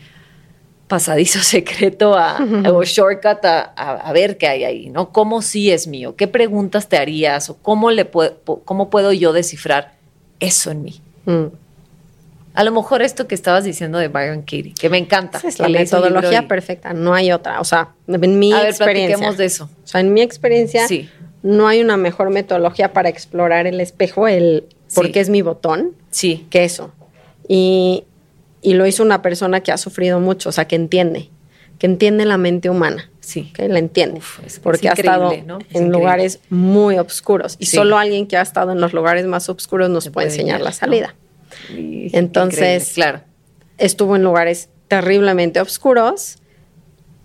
pasadizo secreto a, o shortcut a, ver qué hay ahí, ¿no? ¿Cómo sí es mío? ¿Qué preguntas te harías? ¿O cómo, le puedo, cómo puedo yo descifrar eso en mí? Mm. A lo mejor esto que estabas diciendo de Byron Katie, que me encanta. es la metodología perfecta, no hay otra. O sea, en mi a experiencia. de eso. O sea, en mi experiencia, no hay una mejor metodología para explorar el espejo, el por qué es mi botón, sí. que eso. Y y lo hizo una persona que ha sufrido mucho, o sea, que entiende, que entiende la mente humana. Sí. Que la entiende. porque ha estado en lugares muy oscuros. Y solo alguien que ha estado en los lugares más oscuros nos puede, enseñar la salida. Entonces, claro. estuvo en lugares terriblemente oscuros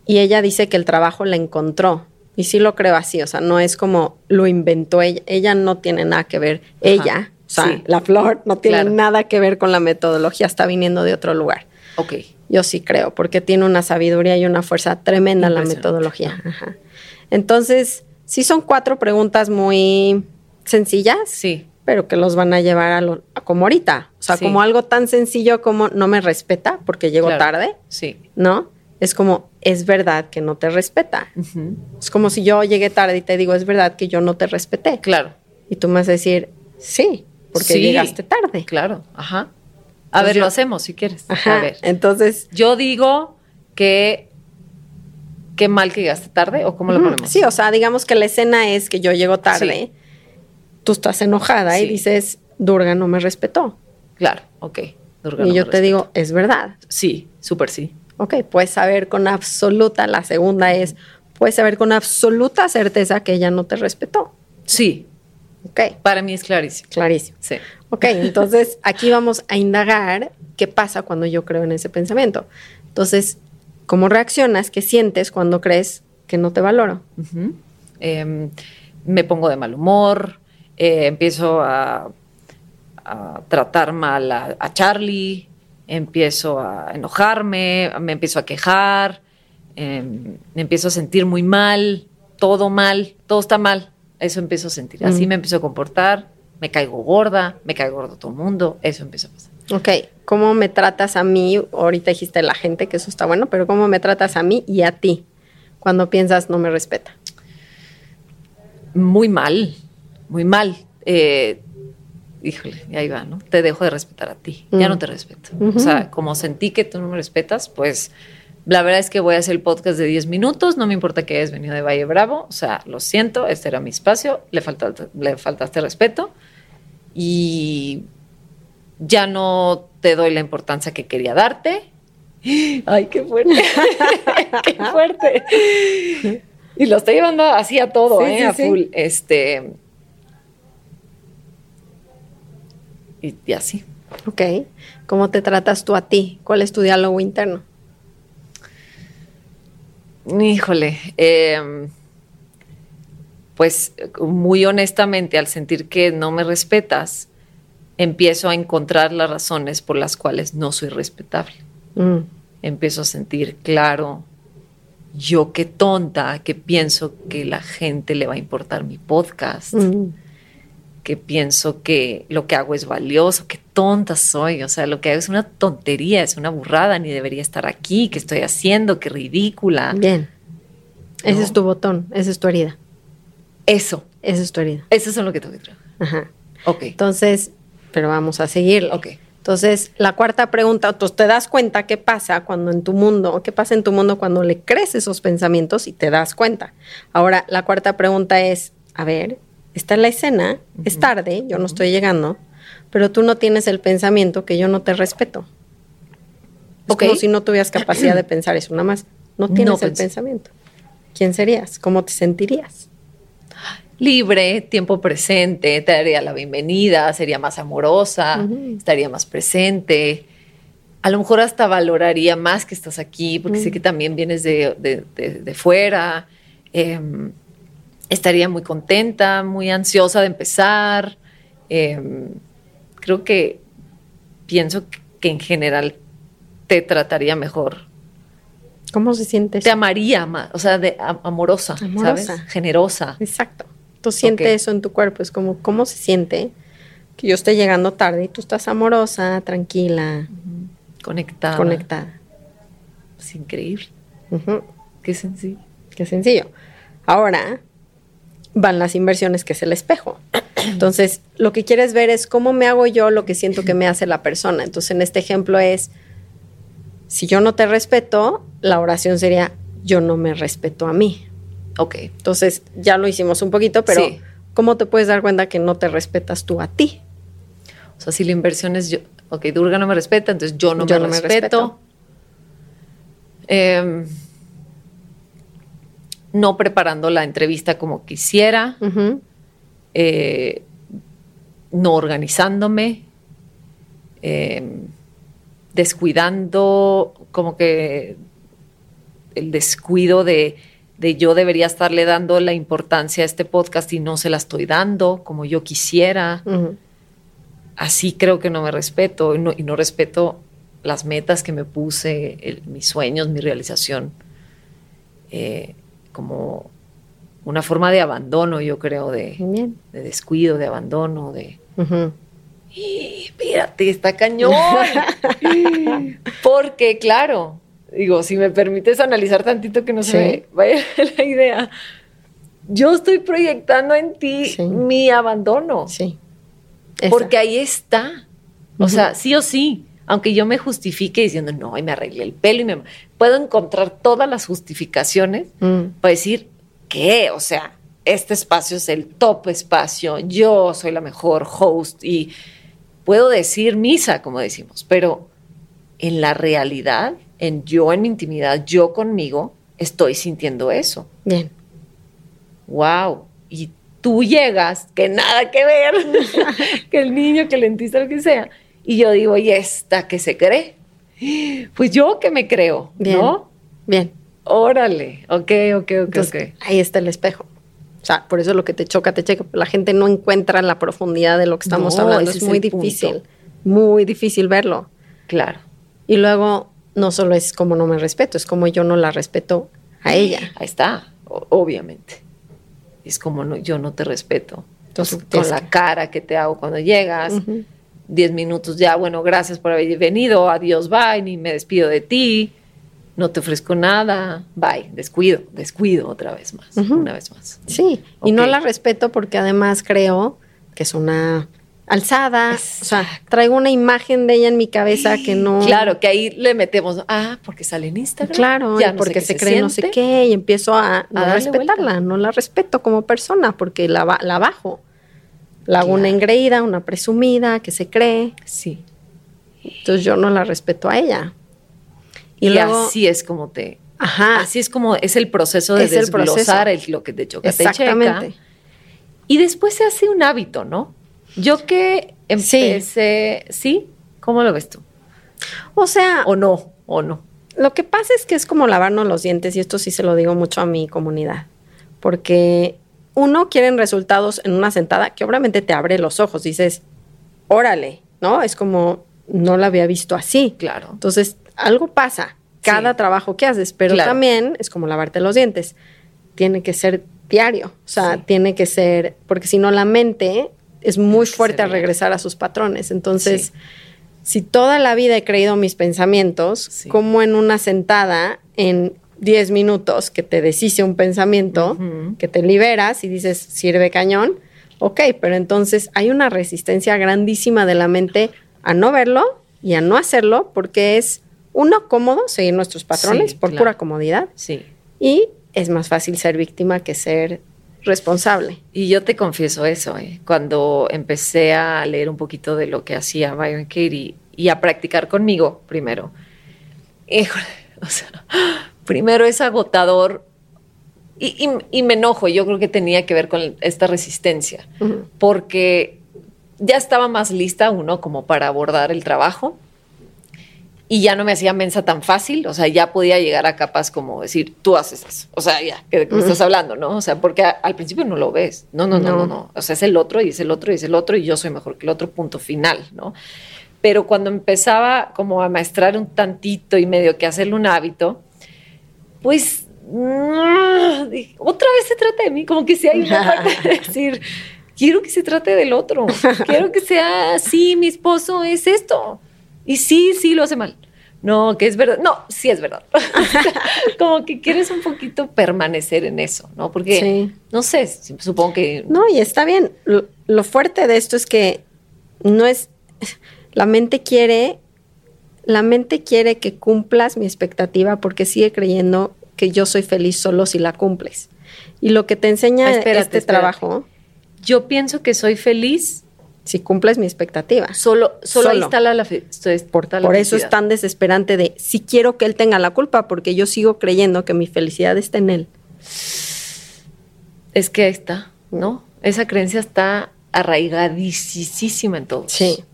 y ella dice que el trabajo la encontró. Y sí lo creo así, o sea, no es como lo inventó ella, ella no tiene nada que ver, ella o sea, la flor no tiene nada que ver con la metodología, está viniendo de otro lugar. Ok. Yo sí creo, porque tiene una sabiduría y una fuerza tremenda la metodología. Entonces, sí son cuatro preguntas muy sencillas. Sí. Pero que los van a llevar a, lo, como ahorita. O sea, como algo tan sencillo como no me respeta porque llego tarde. Sí. ¿No? Es como, es verdad que no te respeta. Es como si yo llegué tarde y te digo, es verdad que yo no te respeté. Claro. Y tú me vas a decir, sí, porque llegaste tarde. Claro, ajá. A ver, lo hacemos si quieres. Ajá, a ver. Entonces. Yo digo que. Qué mal que llegaste tarde, o cómo lo ponemos. Sí, o sea, digamos que la escena es que yo llego tarde, tú estás enojada y dices, Durga no me respetó. Claro, ok. Durga y yo te digo, es verdad. Sí, súper sí. Ok, puedes saber con absoluta, la segunda es, puedes saber con absoluta certeza que ella no te respetó. Sí, para mí es clarísimo. Clarísimo. Sí. Ok, entonces aquí vamos a indagar qué pasa cuando yo creo en ese pensamiento. Entonces, ¿cómo reaccionas? ¿Qué sientes cuando crees que no te valoro? Em, me pongo de mal humor, eh, empiezo a, tratar mal a, Charlie, empiezo a enojarme, me empiezo a quejar, em, me empiezo a sentir muy mal, todo mal, todo está mal. Eso empiezo a sentir. Así me empiezo a comportar, me caigo gorda, me caigo gordo todo el mundo, eso empieza a pasar. Ok, ¿cómo me tratas a mí? Ahorita dijiste la gente, que eso está bueno, pero ¿cómo me tratas a mí y a ti cuando piensas no me respeta? Muy mal, muy mal. Eh, híjole, y ahí va, ¿no? Te dejo de respetar a ti, ya no te respeto. O sea, como sentí que tú no me respetas, pues la verdad es que voy a hacer el podcast de 10 minutos, no me importa que hayas venido de Valle Bravo, o sea, lo siento, este era mi espacio, le, le faltaste respeto y ya no te doy la importancia que quería darte. Ay, qué fuerte. qué fuerte. Y lo estoy llevando así a todo, ¿eh? a full. Este. Y, y, así. Ok. ¿Cómo te tratas tú a ti? ¿Cuál es tu diálogo interno? Híjole. Eh, pues muy honestamente, al sentir que no me respetas, empiezo a encontrar las razones por las cuales no soy respetable. Mm. Empiezo a sentir, claro, yo qué tonta que pienso que la gente le va a importar mi podcast, mm. Que pienso que lo que hago es valioso, qué tonta soy, o sea, lo que hago es una tontería, es una burrada, ni debería estar aquí, qué estoy haciendo, qué ridícula. Bien. Ese es tu botón, esa es tu herida. Eso. Esa es tu herida. Eso es lo que tengo que trabajar. Ajá. Ok. Entonces, pero vamos a seguir. Ok. Entonces, la cuarta pregunta, te das cuenta qué pasa cuando en tu mundo, qué pasa en tu mundo cuando le crees esos pensamientos y te das cuenta. Ahora, la cuarta pregunta es, a ver, está en la escena, es tarde, yo no estoy llegando, pero tú no tienes el pensamiento que yo no te respeto. Es como si no tuvieras capacidad de pensar eso, nada más. No tienes el pensamiento. ¿Quién serías? ¿Cómo te sentirías? libre, tiempo presente, te daría la bienvenida, sería más amorosa, estaría más presente. A lo mejor hasta valoraría más que estás aquí, porque sé que también vienes de, fuera. Em, estaría muy contenta, muy ansiosa de empezar. Em, creo que pienso que en general te trataría mejor. ¿Cómo se siente? Te amaría más, o sea, de amorosa, amorosa, ¿sabes? Generosa. Exacto. Tú sientes eso en tu cuerpo, es como, ¿cómo se siente que yo esté llegando tarde y tú estás amorosa, tranquila, conectada? Conectada. Es increíble. Qué sencillo. Qué sencillo. Ahora van las inversiones, que es el espejo. Entonces, lo que quieres ver es cómo me hago yo lo que siento que me hace la persona. Entonces, en este ejemplo es, si yo no te respeto, la oración sería, yo no me respeto a mí. Ok. Entonces, ya lo hicimos un poquito, pero ¿cómo te puedes dar cuenta que no te respetas tú a ti? O sea, si la inversión es yo, ok, Durga no me respeta, entonces yo no, me, respeto. Em, no preparando la entrevista como quisiera, eh, no organizándome, em, descuidando como que el descuido de de yo debería estarle dando la importancia a este podcast y no se la estoy dando como yo quisiera. Así creo que no me respeto y no, respeto las metas que me puse, mis sueños, mi realización, eh, como una forma de abandono, yo creo, de, descuido, de abandono, de... Y espérate, está cañón. Porque, claro, digo, si me permites analizar tantito que no se vaya la idea, yo estoy proyectando en ti mi abandono. Sí. Porque ahí está. O sea, sí o sí. Aunque yo me justifique diciendo, no, y me arreglé el pelo y me... Puedo encontrar todas las justificaciones mm. para decir, ¿qué? O sea, este espacio es el top espacio, yo soy la mejor host y puedo decir misa, como decimos, pero en la realidad en yo en mi intimidad, yo conmigo, estoy sintiendo eso. Bien. Wow. Y tú llegas, que nada que ver, que el niño, que el dentista, lo que sea. Y yo digo, ¿y esta que se cree? Pues yo que me creo, Bien. ¿no? Bien. Órale, ok, ok, ok, Ahí está el espejo. O sea, por eso lo que te choca, te checa. La gente no encuentra la profundidad de lo que estamos hablando. Es muy difícil, muy difícil verlo. Claro. Y luego no solo es como no me respeto, es como yo no la respeto a ella. Ahí está, obviamente. Es como no, yo no te respeto. Entonces, con la cara que te hago cuando llegas, diez minutos ya, bueno, gracias por haber venido, adiós, bye, ni me despido de ti, no te ofrezco nada, bye, descuido, descuido otra vez más, una vez más. Sí, y no la respeto porque además creo que es una alzada, o sea, traigo una imagen de ella en mi cabeza que no... Claro, que ahí le metemos, ah, porque sale en Instagram. Claro, ya porque se, cree no sé qué y empiezo a, respetarla, no la respeto como persona porque la, la bajo. La hago una engreída, una presumida, que se cree. Sí. Entonces yo no la respeto a ella. Y, así es como te... Ajá. Así es como es el proceso de desglosar el lo que te choca, Exactamente. Y después se hace un hábito, ¿no? Yo que empecé, sí. ¿Cómo lo ves tú? O sea, o no, o no. Lo que pasa es que es como lavarnos los dientes y esto sí se lo digo mucho a mi comunidad, porque uno quiere resultados en una sentada que obviamente te abre los ojos, dices, órale, ¿no? Es como, no la había visto así. Claro. Entonces, algo pasa cada trabajo que haces, pero también es como lavarte los dientes. Tiene que ser diario, o sea, tiene que ser, porque si no la mente es muy fuerte a regresar a sus patrones. Entonces, si toda la vida he creído mis pensamientos, como en una sentada, en 10 minutos, que te deshice un pensamiento, que te liberas y dices, sirve cañón, ok, pero entonces hay una resistencia grandísima de la mente a no verlo y a no hacerlo porque es uno cómodo seguir nuestros patrones por pura comodidad. Sí. Y es más fácil ser víctima que ser responsable. Y yo te confieso eso, ¿eh? cuando empecé a leer un poquito de lo que hacía Byron Katie y a practicar conmigo primero. Híjole, o sea, primero es agotador y, me enojo, yo creo que tenía que ver con esta resistencia, porque ya estaba más lista uno como para abordar el trabajo y ya no me hacía mensa tan fácil, o sea, ya podía llegar a capas como decir, tú haces eso, o sea, ya, que me estás hablando, ¿no? O sea, porque al principio no lo ves, no, no, no, no, no, o sea, es el otro y es el otro y es el otro y yo soy mejor que el otro, punto final, ¿no? Pero cuando empezaba como a maestrar un tantito y medio que hacerle un hábito, pues mm, otra vez se trata de mí, como que si hay una parte de decir, quiero que se trate del otro, quiero que sea, sí, mi esposo es esto, y sí, sí lo hace mal. No, que es verdad. No, sí es verdad. Como que quieres un poquito permanecer en eso, ¿no? Porque, no sé, supongo que... No, y está bien. Lo, fuerte de esto es que no es... La mente quiere... La mente quiere que cumplas mi expectativa porque sigue creyendo que yo soy feliz solo si la cumples. Y lo que te enseña este trabajo... Yo pienso que soy feliz si cumples mi expectativa. Solo, solo, ahí está la, la, por, por eso es tan desesperante de si quiero que él tenga la culpa, porque yo sigo creyendo que mi felicidad está en él. Es que está, ¿no? Esa creencia está arraigadísima en todo. Sí.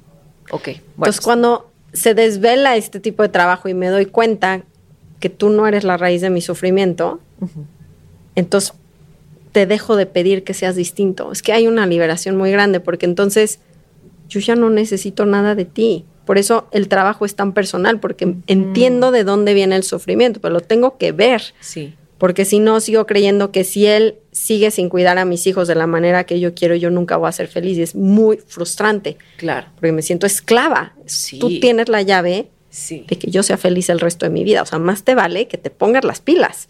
Ok. Bueno. Entonces, cuando se desvela este tipo de trabajo y me doy cuenta que tú no eres la raíz de mi sufrimiento, entonces te dejo de pedir que seas distinto. Es que hay una liberación muy grande porque entonces yo ya no necesito nada de ti. Por eso el trabajo es tan personal, porque entiendo de dónde viene el sufrimiento, pero lo tengo que ver. Sí. Porque si no, sigo creyendo que si él sigue sin cuidar a mis hijos de la manera que yo quiero, yo nunca voy a ser feliz. Y es muy frustrante. Claro. Porque me siento esclava. Tú tienes la llave de que yo sea feliz el resto de mi vida. O sea, más te vale que te pongas las pilas.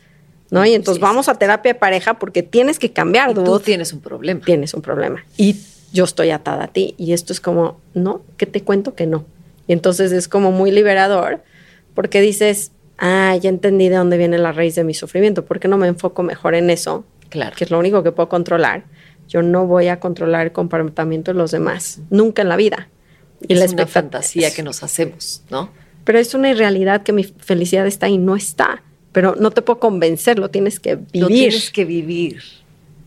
¿no? Y entonces vamos a terapia de pareja porque tienes que cambiar. tú tienes un problema. Tienes un problema. Y yo estoy atada a ti. Y esto es como, no, ¿qué te cuento que no? Y entonces es como muy liberador porque dices, ah, ya entendí de dónde viene la raíz de mi sufrimiento. ¿Por qué no me enfoco mejor en eso? Claro. Que es lo único que puedo controlar. Yo no voy a controlar el comportamiento de los demás, nunca en la vida. Y es la una fantasía que nos hacemos, ¿no? Pero es una irrealidad que mi felicidad está y no está pero no te puedo convencer, lo tienes que vivir. Lo tienes que vivir.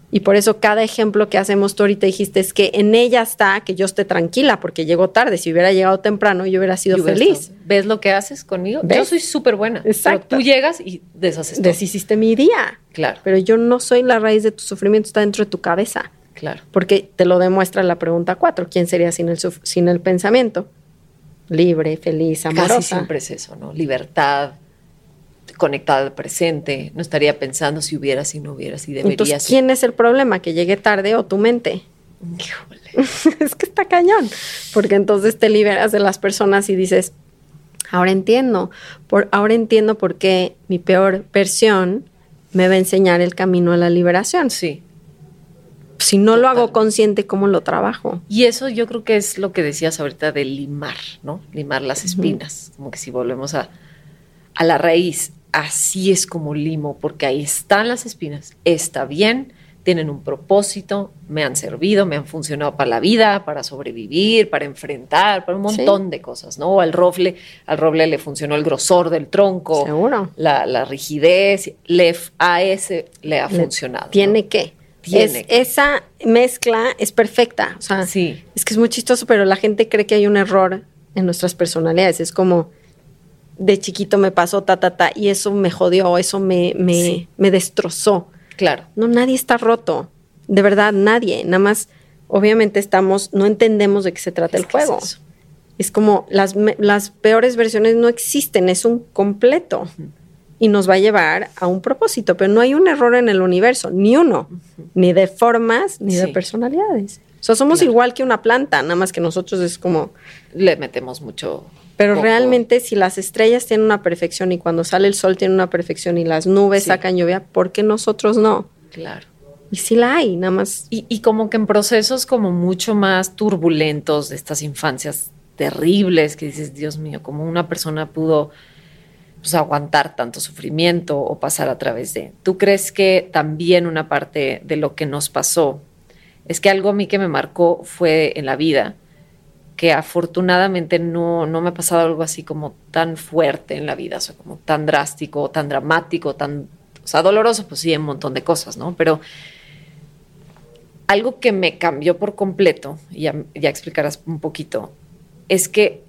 Y por eso cada ejemplo que hacemos, tú ahorita dijiste, es que en ella está que yo esté tranquila porque llegó tarde. Si hubiera llegado temprano, yo hubiera sido feliz. ¿Ves lo que haces conmigo? Yo soy súper buena. Exacto. tú llegas y deshaces Deshiciste mi día. Claro. Pero yo no soy la raíz de tu sufrimiento, está dentro de tu cabeza. Claro. Porque te lo demuestra la pregunta cuatro. ¿Quién sería sin el, sin el pensamiento? Libre, feliz, amorosa. Casi siempre es eso, ¿no? Libertad, conectada al presente, no estaría pensando si hubiera, si no hubiera, si debería. Entonces, ¿quién es el problema? ¿Que llegue tarde o tu mente? Híjole. es que está cañón, porque entonces te liberas de las personas y dices, ahora entiendo, por, ahora entiendo por qué mi peor versión me va a enseñar el camino a la liberación. Sí. si no lo hago consciente, ¿cómo lo trabajo? Y eso yo creo que es lo que decías ahorita de limar, ¿no? Limar las espinas. Como que si volvemos a, a la raíz, así es como limo, porque ahí están las espinas. Está bien, tienen un propósito, me han servido, me han funcionado para la vida, para sobrevivir, para enfrentar, para un montón de cosas, ¿no? Al roble, al roble le funcionó el grosor del tronco, Seguro. La, rigidez, le, a ese le ha funcionado. Tiene que. Tiene Esa mezcla es perfecta. O sea, sí. es que es muy chistoso, pero la gente cree que hay un error en nuestras personalidades. Es como de chiquito me pasó ta, ta, ta, y eso me jodió, eso me, me, me destrozó. Claro. No, nadie está roto. De verdad, nadie. Nada más, obviamente estamos, no entendemos de qué se trata el juego. Es, como las, las, peores versiones no existen, es un completo. Y nos va a llevar a un propósito, pero no hay un error en el universo, ni uno, ni de formas, ni de personalidades. O sea, somos igual que una planta, nada más que nosotros es como... Le metemos mucho pero realmente si las estrellas tienen una perfección y cuando sale el sol tiene una perfección y las nubes sacan lluvia, ¿por qué nosotros no? Claro. Y sí la hay, nada más. Y, como que en procesos como mucho más turbulentos de estas infancias terribles que dices, Dios mío, como una persona pudo pues, aguantar tanto sufrimiento o pasar a través de. ¿Tú crees que también una parte de lo que nos pasó es que algo a mí que me marcó fue en la vida? Que afortunadamente no, no me ha pasado algo así como tan fuerte en la vida, o sea, como tan drástico, tan dramático, tan, o sea, doloroso, pues sí, un montón de cosas, ¿no? Pero algo que me cambió por completo, y ya, explicarás un poquito, es que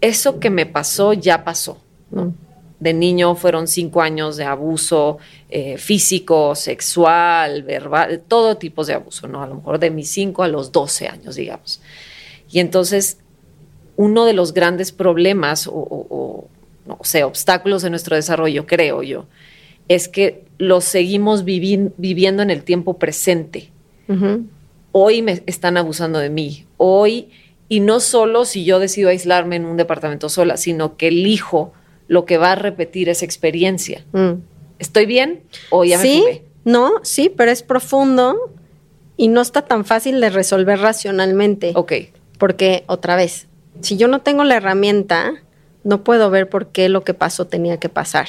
eso que me pasó ya pasó, ¿no? Mm. De niño fueron cinco años de abuso eh, físico, sexual, verbal, todo tipo de abuso, ¿no? A lo mejor de mis cinco a los doce años, digamos. Y entonces, uno de los grandes problemas o, no sé, obstáculos de nuestro desarrollo, creo yo, es que los seguimos viviendo en el tiempo presente. Hoy me están abusando de mí. Hoy, y no solo si yo decido aislarme en un departamento sola, sino que elijo lo que va a repetir esa experiencia. Mm. ¿Estoy bien o ya sí, me No, sí, pero es profundo y no está tan fácil de resolver racionalmente. Ok. Porque, otra vez, si yo no tengo la herramienta, no puedo ver por qué lo que pasó tenía que pasar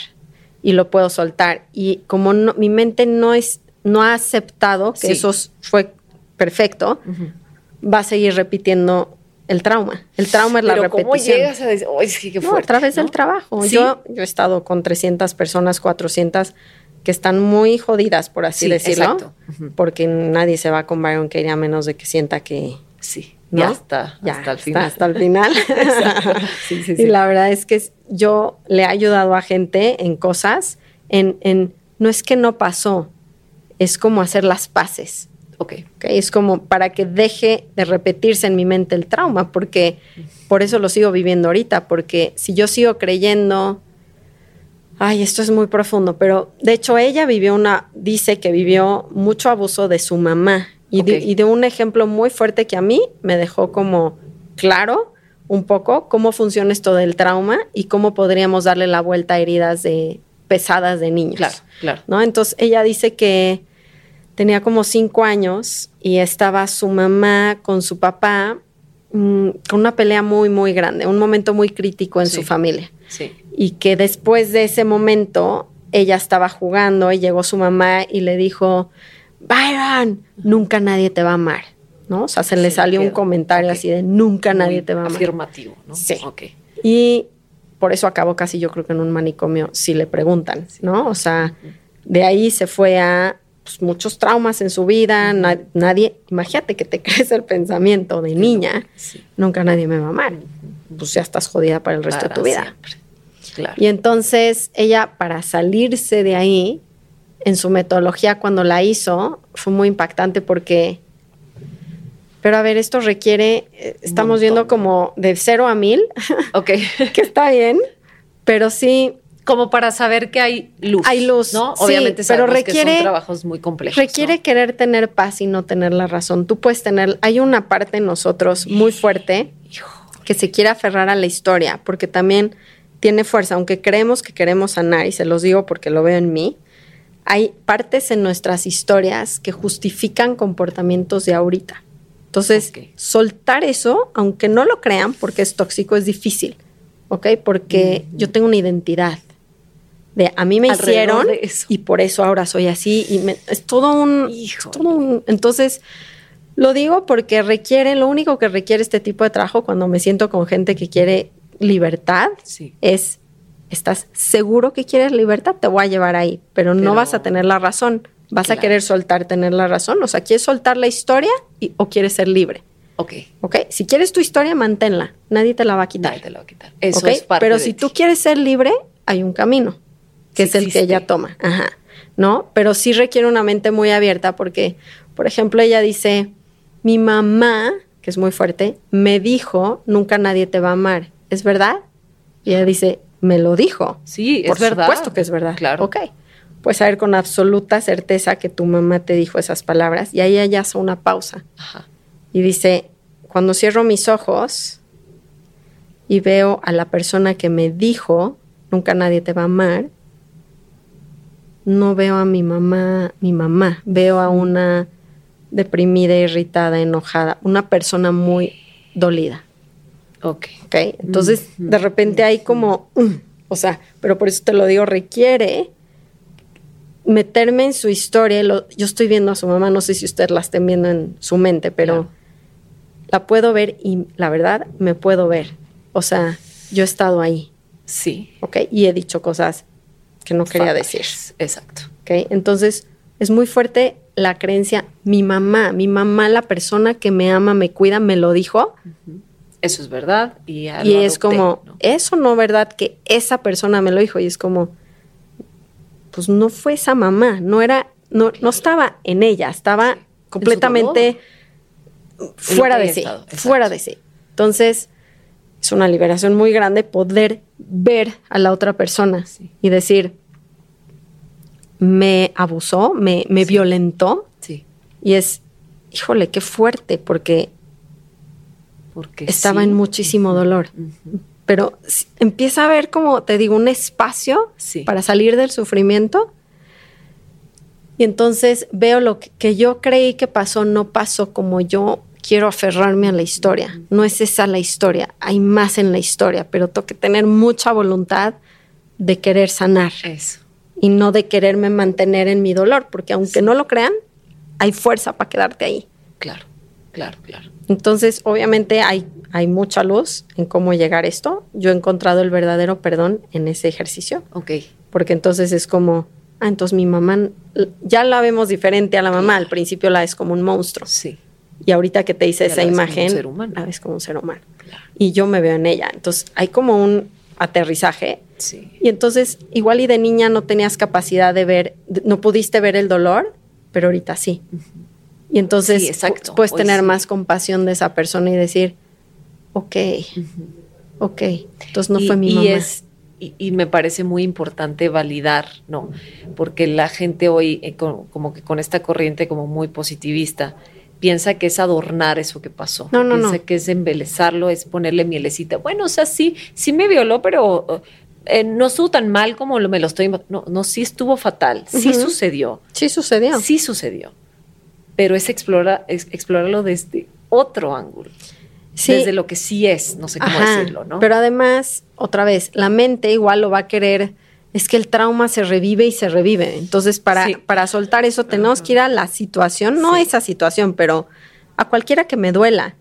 y lo puedo soltar. Y como mi mente no, es, no ha aceptado que eso fue perfecto, va a seguir repitiendo el trauma. El trauma es la repetición. ¿Cómo llegas a decir, es que a través del trabajo. Yo, yo he estado con 300 personas, 400 que están muy jodidas, por así decirlo, porque nadie se va con Byron Katie a menos de que sienta que sí. Ya está, hasta el final. hasta el final. Y la verdad es que yo le he ayudado a gente en cosas, en, en, no es que no pasó, es como hacer las paces. Okay. ok. Es como para que deje de repetirse en mi mente el trauma, porque por eso lo sigo viviendo ahorita, porque si yo sigo creyendo, ay, esto es muy profundo, pero de hecho ella vivió una, dice que vivió mucho abuso de su mamá y, de, un ejemplo muy fuerte que a mí me dejó como claro un poco cómo funciona esto del trauma y cómo podríamos darle la vuelta a heridas de, pesadas de niños. Claro, claro. ¿no? Entonces ella dice que tenía como cinco años y estaba su mamá con su papá mm, con una pelea muy, muy grande, un momento muy crítico en su familia. Sí. Y que después de ese momento ella estaba jugando y llegó su mamá y le dijo, Byron, nunca nadie te va a amar, ¿no? O sea, se le salió un comentario así de nunca nadie te va a amar. Afirmativo, ¿no? Sí. Y por eso acabó casi yo creo que en un manicomio si le preguntan, ¿no? O sea, de ahí se fue a pues, muchos traumas en su vida, nadie, imagínate que te crece el pensamiento de niña, nunca nadie me va a amar, pues ya estás jodida para el resto de tu vida. Claro. Y entonces ella, para salirse de ahí, en su metodología cuando la hizo fue muy impactante porque, pero a ver, esto requiere, eh, estamos viendo como de cero a mil, ok, que está bien, pero sí. Como para saber que hay luz. Hay luz, ¿no? Obviamente pero requiere, que son trabajos muy complejos. Requiere querer tener paz y no tener la razón. Tú puedes tener, hay una parte en nosotros muy fuerte que se quiere aferrar a la historia, porque también tiene fuerza, aunque creemos que queremos sanar, y se los digo porque lo veo en mí, hay partes en nuestras historias que justifican comportamientos de ahorita. Entonces, soltar eso, aunque no lo crean, porque es tóxico, es difícil, ¿ok? Porque yo tengo una identidad de a mí me Alrededor hicieron y por eso ahora soy así y me- es todo un, es todo un- entonces lo digo porque requiere lo único que requiere este tipo de trabajo cuando me siento con gente que quiere libertad Sí. es estás seguro que quieres libertad te voy a llevar ahí pero, no vas a tener la razón vas a querer soltar tener la razón o sea quieres soltar la historia y- o quieres ser libre Ok. ¿ok? si quieres tu historia manténla nadie te la va a quitar Nadie te lo va a quitar. Eso es parte Pero de si ti. tú quieres ser libre, hay un camino, que Sí es el que ella toma. Ajá. ¿No? Pero sí requiere una mente muy abierta porque, por ejemplo, ella dice, mi mamá, que es muy fuerte, me dijo, nunca nadie te va a amar. ¿Es verdad? Y ella dice, me lo dijo. Sí, es Por verdad. supuesto que es verdad. Claro. Ok. Pues saber con absoluta certeza que tu mamá te dijo esas palabras y ahí ella hace una pausa Ajá. y dice, cuando cierro mis ojos y veo a la persona que me dijo, nunca nadie te va a amar, no veo a mi mamá, mi mamá, veo a una deprimida, irritada, enojada, una persona muy dolida. Ok. ¿ok? Entonces, de repente hay como, mm, o sea, pero por eso te lo digo, requiere meterme en su historia. lo- yo estoy viendo a su mamá, no sé si ustedes la estén viendo en su mente, pero la puedo ver y la verdad me puedo ver. O sea, yo he estado ahí, Sí. ¿ok? Y he dicho cosas que no quería decir. Exacto. ¿ok? Entonces, es muy fuerte la creencia, mi mamá, mi mamá, la persona que me ama, me cuida, me lo dijo. Eso es verdad. Y, ya Y lo es adopté, como, ¿no? eso no, ¿verdad? Que esa persona me lo dijo. Y es como, pues no fue esa mamá, no era, no, no estaba en ella, estaba completamente fuera de sí, estado, fuera de sí. Entonces, es una liberación muy grande poder ver a la otra persona Sí. y decir, me abusó, me, me Sí. violentó. Sí. Y es, híjole, qué fuerte, porque Porque estaba sí. en muchísimo dolor. Pero empieza a haber como, te digo, un espacio Sí. para salir del sufrimiento. Y entonces veo lo que, que yo creí que pasó, no pasó como yo quiero aferrarme a la historia. No es esa la historia, hay más en la historia, pero tengo que tener mucha voluntad de querer sanar Eso. y no de quererme mantener en mi dolor, porque aunque no lo crean, hay fuerza para quedarte ahí. Claro. Claro, claro. Entonces, obviamente hay, hay mucha luz en cómo llegar a esto. Yo he encontrado el verdadero perdón en ese ejercicio, Ok. porque entonces es como, ah, entonces mi mamá, ya la vemos diferente a la mamá, al principio la ves como un monstruo, Sí. y ahorita que te hice Ya esa la ves como un imagen, ser humano. la ves como un ser humano. Claro. Y yo me veo en ella. Entonces, hay como un aterrizaje. Sí. Y entonces, igual y de niña no tenías capacidad de ver, no pudiste ver el dolor, pero ahorita sí. Y entonces Sí, exacto. puedes Hoy tener sí. más compasión de esa persona y decir, ok, ok, entonces no y, fue mi y mamá. es- y, y me parece muy importante validar, ¿no? Porque la gente hoy, eh, con- como que con esta corriente como muy positivista, piensa que es adornar eso que pasó. No, no, piensa no. que es embelezarlo, es ponerle mielecita. Bueno, o sea, sí, sí me violó, pero eh, no estuvo tan mal como lo- me lo estoy... No, no, sí estuvo fatal, sí sucedió. Sí sucedió. Sí sucedió. Pero es, explora, es explorarlo desde otro ángulo. Sí. Desde lo que sí es, no sé cómo Ajá, decirlo, ¿no? Pero además, otra vez, la mente igual lo va a querer. Es que el trauma se revive y se revive. Entonces, para, Sí. para soltar eso, tenemos que ir a la situación, no Sí. esa situación, pero a cualquiera que me duela.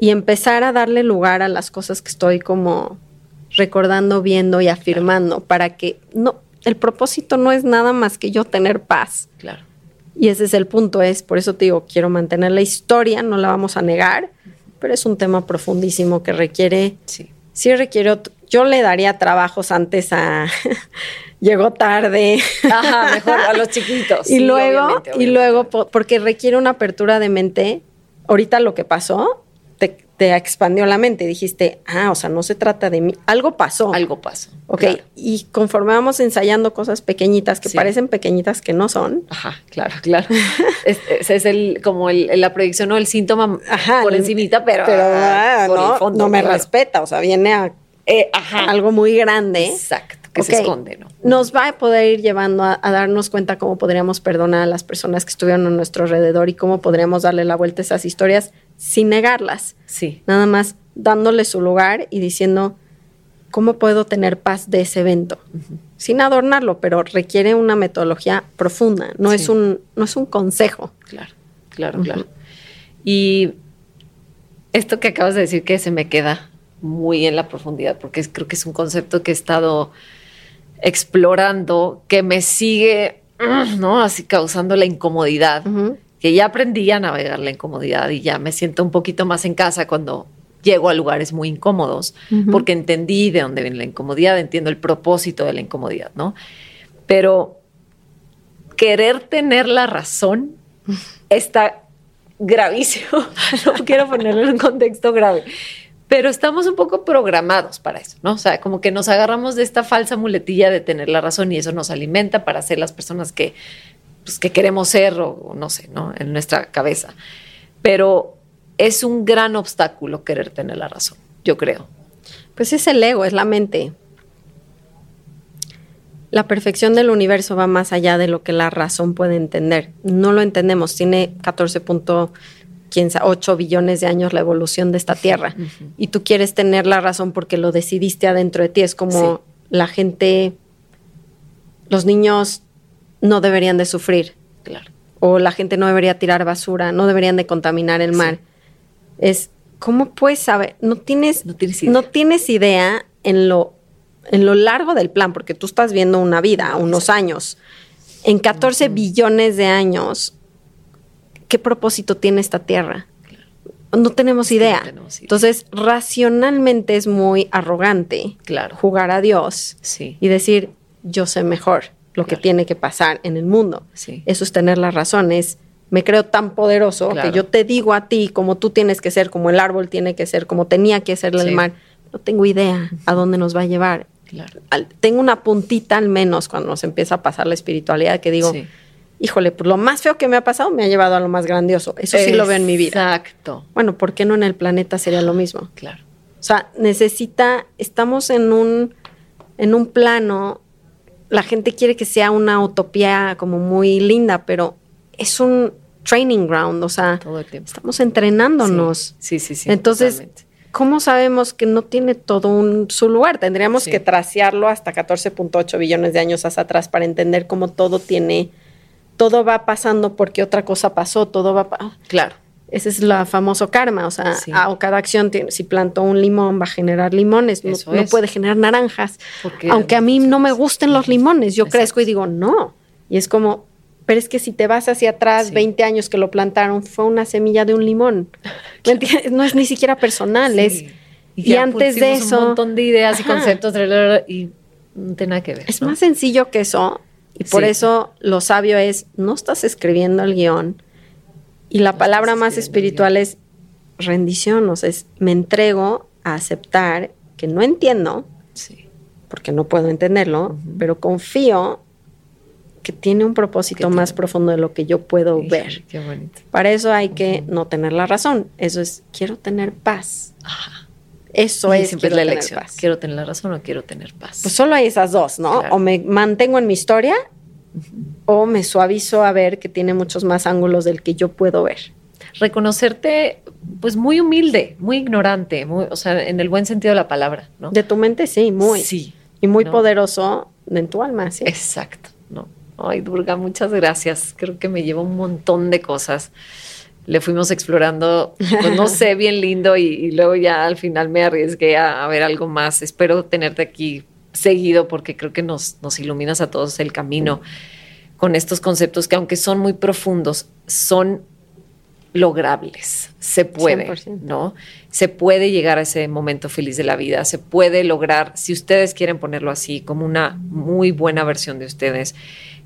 Y empezar a darle lugar a las cosas que estoy como recordando, viendo y afirmando, para que no, el propósito no es nada más que yo tener paz. claro. Y ese es el punto, es por eso te digo, quiero mantener la historia, no la vamos a negar, pero es un tema profundísimo que requiere, Sí. sí requiere, yo le daría trabajos antes a, llegó tarde, Ajá, mejor a los chiquitos. y sí, luego, obviamente, y luego, po- porque requiere una apertura de mente, ahorita lo que pasó, te, te expandió la mente, dijiste, ah, o sea, no se trata de mí, algo pasó. algo pasa. Ok, claro. y conforme vamos ensayando cosas pequeñitas que Sí. parecen pequeñitas que no son, Ajá, claro, claro. es, es- es el, como el, la proyección o el síntoma Ajá, por encimita, pero, pero ah, por no, el fondo. no me claro. respeta, o sea, viene a, eh, algo muy grande. Exacto, que se esconde, ¿no? Nos va a poder ir llevando a, darnos cuenta cómo podríamos perdonar a las personas que estuvieron a nuestro alrededor y cómo podríamos darle la vuelta a esas historias sin negarlas. Sí. Nada más dándole su lugar y diciendo, ¿cómo puedo tener paz de ese evento? Sin adornarlo, pero requiere una metodología profunda, no, es, un, no es un consejo. Claro, claro, claro. Y esto que acabas de decir que se me queda muy en la profundidad, porque creo que es un concepto que he estado explorando, que me sigue, ¿no? Así causando la incomodidad, que ya aprendí a navegar la incomodidad y ya me siento un poquito más en casa cuando llego a lugares muy incómodos, porque entendí de dónde viene la incomodidad, entiendo el propósito de la incomodidad, ¿no? Pero querer tener la razón está gravísimo. no quiero ponerlo en un contexto grave. Pero estamos un poco programados para eso, ¿no? O sea, como que nos agarramos de esta falsa muletilla de tener la razón y eso nos alimenta para ser las personas que, pues, que queremos ser o, no sé, ¿no? En nuestra cabeza. Pero es un gran obstáculo querer tener la razón, yo creo. Pues es el ego, es la mente. La perfección del universo va más allá de lo que la razón puede entender. No lo entendemos. Tiene 14.8 billones de años la evolución de esta Tierra. Y tú quieres tener la razón porque lo decidiste adentro de ti. Es como la gente, los niños no deberían de sufrir. Claro. O la gente no debería tirar basura, no deberían de contaminar el mar es cómo puedes saber, no tienes, no tienes, idea. en lo, en lo largo del plan, porque tú estás viendo una vida, unos años. En 14 billones de años, ¿qué propósito tiene esta tierra? No tenemos idea. Entonces, racionalmente es muy arrogante claro. jugar a Dios y decir, yo sé mejor lo que tiene que pasar en el mundo. Eso es tener las razones me creo tan poderoso que yo te digo a ti como tú tienes que ser, como el árbol tiene que ser, como tenía que ser el mar. No tengo idea a dónde nos va a llevar. tengo una puntita al menos cuando nos empieza a pasar la espiritualidad que digo, híjole, pues lo más feo que me ha pasado me ha llevado a lo más grandioso. Eso sí lo veo en mi vida. Exacto. Bueno, ¿por qué no en el planeta sería lo mismo? Claro. O sea, necesita, estamos en un, en un plano, la gente quiere que sea una utopía como muy linda, pero es un training ground, o sea, estamos entrenándonos. Sí, sí, sí. Entonces, ¿cómo sabemos que no tiene todo un, su lugar? Tendríamos que tracearlo hasta 14.8 billones de años hacia atrás para entender cómo todo tiene, todo va pasando porque otra cosa pasó, todo va... Claro. Ese es la famoso karma, o sea, cada acción, tiene, si plantó un limón va a generar limones, no, puede generar naranjas. Aunque a mí no me gusten los limones, yo crezco y digo, no. Y es como, pero es que si te vas hacia atrás, 20 años que lo plantaron, fue una semilla de un limón. No es ni siquiera personal, es... Y, antes de eso... Un montón de ideas y conceptos y no tiene nada que ver. Es más sencillo que eso y por eso lo sabio es, no estás escribiendo el guion y la palabra más espiritual es rendición, o sea, es me entrego a aceptar que no entiendo, porque no puedo entenderlo, pero confío que tiene un propósito más profundo de lo que yo puedo ver. Qué bonito. Para eso hay que no tener la razón. Eso es, quiero tener paz. Eso es siempre la elección. Quiero tener la razón o quiero tener paz. Pues solo hay esas dos, ¿no? O me mantengo en mi historia o me suavizo a ver que tiene muchos más ángulos del que yo puedo ver. Reconocerte, pues muy humilde, muy ignorante, muy, o sea, en el buen sentido de la palabra, ¿no? De tu mente, sí, muy. Sí. Y muy poderoso en tu alma, sí. Exacto, ¿no? Ay, Durga, muchas gracias. Creo que me lleva un montón de cosas. Le fuimos explorando, pues no sé, bien lindo y, luego ya al final me arriesgué a, ver algo más. Espero tenerte aquí seguido porque creo que nos, nos iluminas a todos el camino con estos conceptos que aunque son muy profundos, son logrables, se puede, ¿no? Se puede llegar a ese momento feliz de la vida, se puede lograr, si ustedes quieren ponerlo así, como una muy buena versión de ustedes,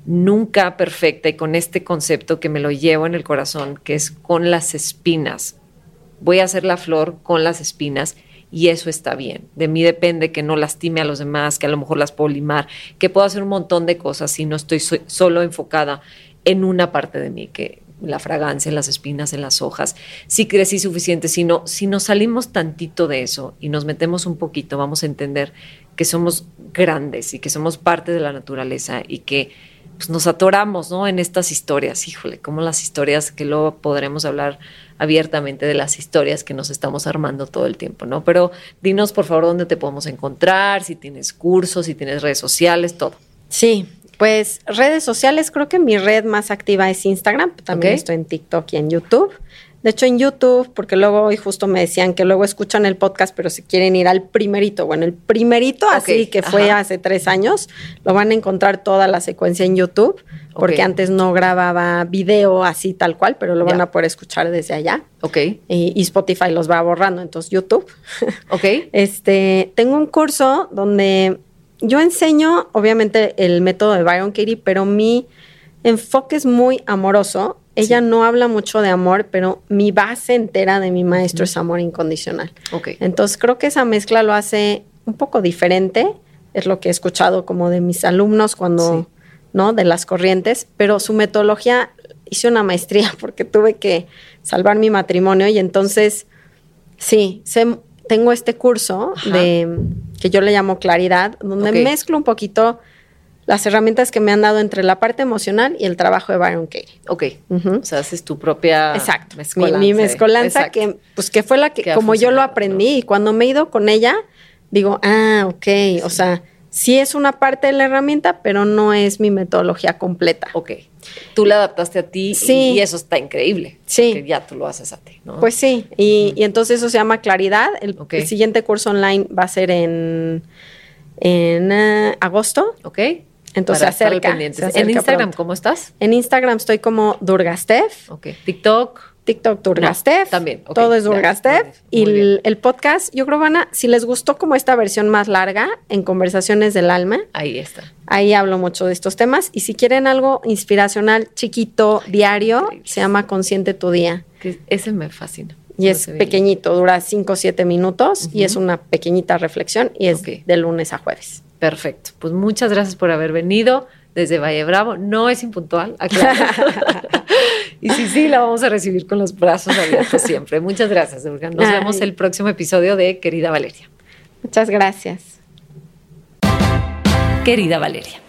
nunca perfecta y con este concepto que me lo llevo en el corazón, que es con las espinas. Voy a hacer la flor con las espinas y eso está bien. De mí depende que no lastime a los demás, que a lo mejor las puedo limar, que puedo hacer un montón de cosas si no estoy solo enfocada en una parte de mí, que, la fragancia, en las espinas, en las hojas, si crecí suficiente, si no, si nos salimos tantito de eso y nos metemos un poquito, vamos a entender que somos grandes y que somos parte de la naturaleza y que pues, nos atoramos ¿no? en estas historias. Híjole, como las historias que luego podremos hablar abiertamente de las historias que nos estamos armando todo el tiempo, ¿no? Pero dinos, por favor, dónde te podemos encontrar, si tienes cursos, si tienes redes sociales, todo. Sí, pues redes sociales, creo que mi red más activa es Instagram, también estoy en TikTok y en YouTube. De hecho, en YouTube, porque luego hoy justo me decían que luego escuchan el podcast, pero si quieren ir al primerito, bueno, el primerito así que fue hace tres años, lo van a encontrar toda la secuencia en YouTube, porque antes no grababa video así tal cual, pero lo van a poder escuchar desde allá. Ok. Y, y, Spotify los va borrando, entonces YouTube. Ok. este, tengo un curso donde yo enseño, obviamente, el método de Byron Katie, pero mi enfoque es muy amoroso ella no habla mucho de amor, pero mi base entera de mi maestro es amor incondicional. Okay. Entonces creo que esa mezcla lo hace un poco diferente. Es lo que he escuchado como de mis alumnos cuando, ¿no? De las corrientes, pero su metodología hice una maestría porque tuve que salvar mi matrimonio y entonces, sí, tengo este curso de que yo le llamo claridad, donde mezclo un poquito las herramientas que me han dado entre la parte emocional y el trabajo de Byron Katie. Ok. O sea, haces tu propia Exacto. Mezcolanza. Mi, mezcolanza que, pues, que fue la que, como yo lo aprendí, y cuando me he ido con ella, digo, ah, ok. O sea, sí es una parte de la herramienta, pero no es mi metodología completa. Ok. Tú la adaptaste a ti sí. y, eso está increíble. Sí. Que ya tú lo haces a ti, ¿no? Pues sí. Y, entonces eso se llama Claridad. El, siguiente curso online va a ser en, en uh, agosto. Ok. Entonces se acerca, En Instagram, ¿cómo estás? En Instagram estoy como Durgastef. Ok. TikTok. TikTok Durgastef. también. Todo es Durgastef. y el, podcast, yo creo, Ana, si les gustó como esta versión más larga en Conversaciones del Alma. Ahí está. Ahí hablo mucho de estos temas. Y si quieren algo inspiracional, chiquito, diario, se llama Consciente tu Día. Que ese me fascina. Y es pequeñito, dura 5 o 7 minutos y es una pequeñita reflexión y es de lunes a jueves. Perfecto. Pues muchas gracias por haber venido desde Valle Bravo. No es impuntual, aclaro. y sí, sí, la vamos a recibir con los brazos abiertos siempre. Muchas gracias, Durga. Nos vemos el próximo episodio de Querida Valeria. Muchas gracias. Querida Valeria.